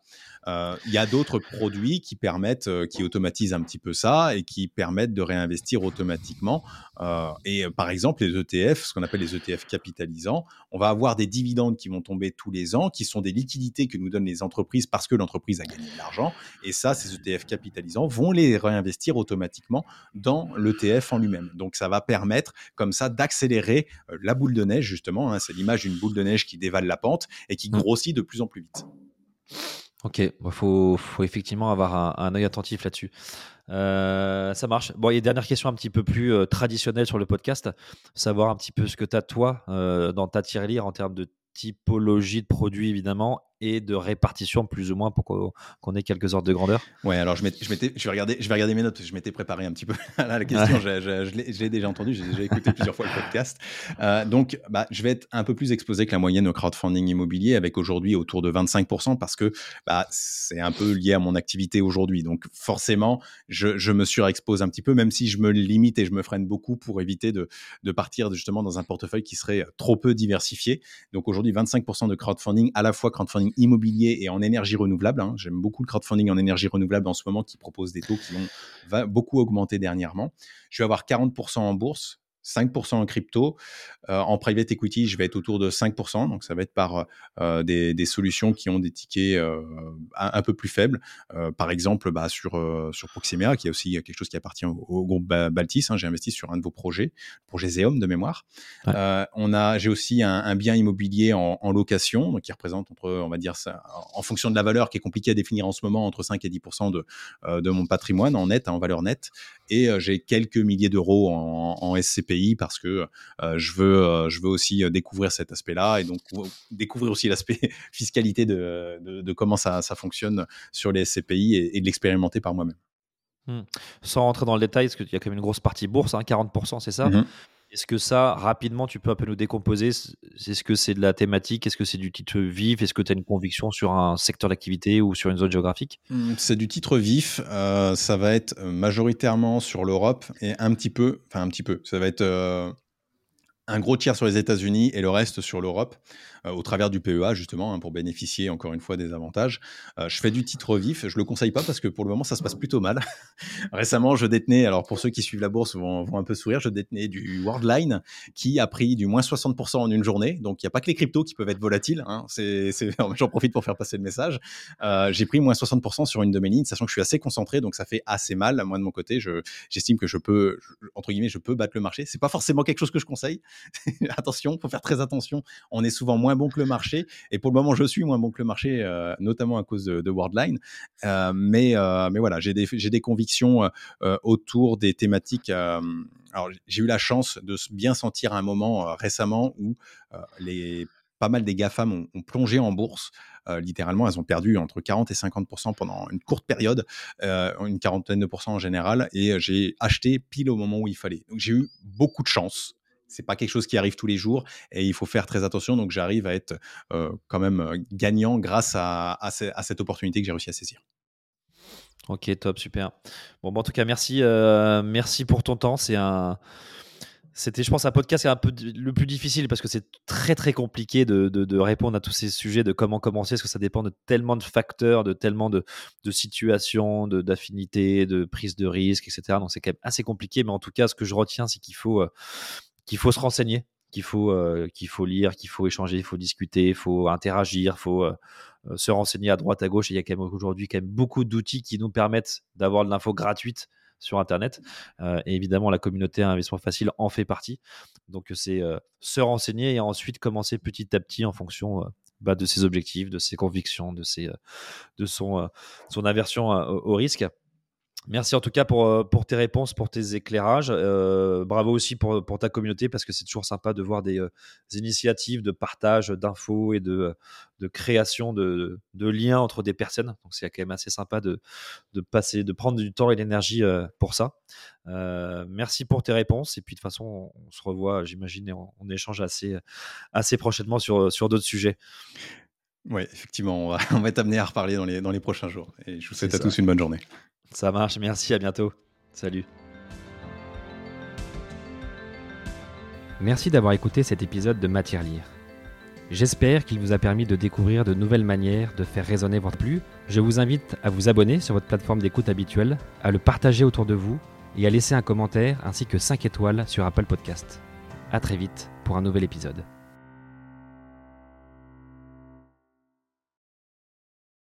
Euh, il y a d'autres produits qui permettent, euh, qui automatisent un petit peu ça et qui permettent de réinvestir automatiquement. Euh, et par exemple, les ETF, ce qu'on appelle les ETF capitalisants, on va avoir des dividendes qui vont tomber tous les ans, qui sont des liquidités que nous donnent les entreprises parce que l'entreprise a gagné de l'argent. Et ça, ces ETF capitalisants vont les réinvestir automatiquement dans l'ETF en lui-même. Donc, ça va permettre comme ça d'accélérer la boule de neige, justement. Hein. C'est l'image d'une boule de neige qui dévale la pente et qui mmh. grossit de plus en plus vite. Ok, il bah, faut, effectivement avoir un, œil attentif là-dessus. Euh, ça marche. Bon, une dernière question un petit peu plus euh, traditionnelle sur le podcast, savoir un petit peu ce que tu as toi euh, dans ta tirelire en termes de typologie de produits évidemment et de répartition plus ou moins pour qu'on ait quelques ordres de grandeur Ouais, alors je, je, je, vais regarder, je vais regarder mes notes, je m'étais préparé un petit peu à la question, je, je l'ai déjà entendu, j'ai déjà écouté plusieurs fois le podcast. Euh, donc, bah, je vais être un peu plus exposé que la moyenne au crowdfunding immobilier, avec aujourd'hui autour de 25%, parce que bah, c'est un peu lié à mon activité aujourd'hui. Donc, forcément, je, me surexpose un petit peu, même si je me limite et je me freine beaucoup pour éviter de, de partir justement dans un portefeuille qui serait trop peu diversifié. Donc, aujourd'hui, 25% de crowdfunding, à la fois crowdfunding immobilier et en énergie renouvelable. Hein. J'aime beaucoup le crowdfunding en énergie renouvelable en ce moment qui propose des taux qui ont beaucoup augmenté dernièrement. Je vais avoir 40% en bourse, 5% en crypto. Euh, en private equity, je vais être autour de 5%. Donc, ça va être par euh, des, solutions qui ont des tickets euh, un, peu plus faibles. par exemple, bah, sur, sur Proximia, qui est aussi quelque chose qui appartient au, groupe Baltis. Hein, j'ai investi sur un de vos projets, le projet Zeom de mémoire. on a, j'ai aussi un, bien immobilier en, location, donc qui représente entre, on va dire, ça, en fonction de la valeur qui est compliquée à définir en ce moment, entre 5 et 10% de, de mon patrimoine en net, hein, en valeur nette. Et j'ai quelques milliers d'euros en, en SCP parce que je, veux, je veux aussi découvrir cet aspect-là et donc découvrir aussi l'aspect fiscalité de, de, comment ça, ça, fonctionne sur les SCPI et, de l'expérimenter par moi-même. Mmh. Sans rentrer dans le détail, parce qu'il y a quand même une grosse partie bourse, 40%, hein, c'est ça? Mmh est-ce que ça, rapidement, tu peux un peu nous décomposer? Est-ce que c'est de la thématique? Est-ce que c'est du titre vif? Est-ce que tu as une conviction sur un secteur d'activité ou sur une zone géographique? Mmh, C'est du titre vif. ça va être majoritairement sur l'Europe et un petit peu, enfin un petit peu, ça va être un gros tiers sur les États-Unis et le reste sur l'Europe. Au travers du PEA, justement, hein, pour bénéficier encore une fois des avantages. Euh, je fais du titre vif, je le conseille pas parce que pour le moment, ça se passe plutôt mal. Récemment, je détenais, alors pour ceux qui suivent la bourse vont, vont un peu sourire, je détenais du Worldline qui a pris du moins 60% en une journée. Donc, il n'y a pas que les cryptos qui peuvent être volatiles. Hein. J'en profite pour faire passer le message. Euh, j'ai pris moins 60% sur une de mes lignes, sachant que je suis assez concentré, donc ça fait assez mal. Moi, de mon côté, je, j'estime que je peux, entre guillemets, je peux battre le marché. C'est pas forcément quelque chose que je conseille. attention, faut faire très attention. On est souvent moins bon que le marché. Et pour le moment, je suis moins bon que le marché, euh, notamment à cause de, Worldline. Euh, mais, euh, mais voilà, j'ai des, des, convictions autour des thématiques. alors, j'ai eu la chance de bien sentir un moment récemment où les pas mal des GAFAM ont, ont plongé en bourse. littéralement, elles ont perdu entre 40 et 50% pendant une courte période, une quarantaine de pourcents en général, et j'ai acheté pile au moment où il fallait. Donc j'ai eu beaucoup de chance c'est pas quelque chose qui arrive tous les jours et il faut faire très attention. Donc j'arrive à être quand même gagnant grâce à, cette opportunité que j'ai réussi à saisir. Ok, top, super. Bon, en tout cas, merci, merci pour ton temps. C'est un, c'était, je pense, un podcast un peu le plus difficile parce que c'est très très compliqué de, répondre à tous ces sujets, de comment commencer, parce que ça dépend de tellement de facteurs, de tellement de, situations, de, d'affinités, de prise de risque, etc. Donc c'est quand même assez compliqué, mais en tout cas, ce que je retiens, c'est qu'il faut, qu'il faut se renseigner, qu'il faut, euh, qu'il faut lire, qu'il faut échanger, il faut discuter, il faut interagir, il faut euh, euh, se renseigner à droite, à gauche. Et il y a quand même aujourd'hui quand même beaucoup d'outils qui nous permettent d'avoir de l'info gratuite sur Internet. et évidemment, la communauté Investissement Facile en fait partie. Donc, c'est se renseigner et ensuite commencer petit à petit en fonction bah, de ses objectifs, de ses convictions, de, ses, de son, son aversion au risque. Merci en tout cas pour, euh, pour tes réponses, pour tes éclairages. Euh, bravo aussi pour, pour, ta communauté parce que c'est toujours sympa de voir des, euh, initiatives de partage d'infos et de, de création de, de, liens entre des personnes. Donc c'est quand même assez sympa de, de, passer, de prendre du temps et de l'énergie pour ça. merci pour tes réponses et puis de toute façon on, se revoit, j'imagine, et on, échange assez, assez prochainement sur, sur d'autres sujets. Oui, effectivement, on va, on va être amené à reparler dans les, dans les prochains jours. Et je vous souhaite à tous une bonne journée. Ça marche, merci, à bientôt. Salut. Merci d'avoir écouté cet épisode de Matière Lire. J'espère qu'il vous a permis de découvrir de nouvelles manières de faire résonner votre plus. Je vous invite à vous abonner sur votre plateforme d'écoute habituelle, à le partager autour de vous et à laisser un commentaire ainsi que 5 étoiles sur Apple Podcast. A très vite pour un nouvel épisode.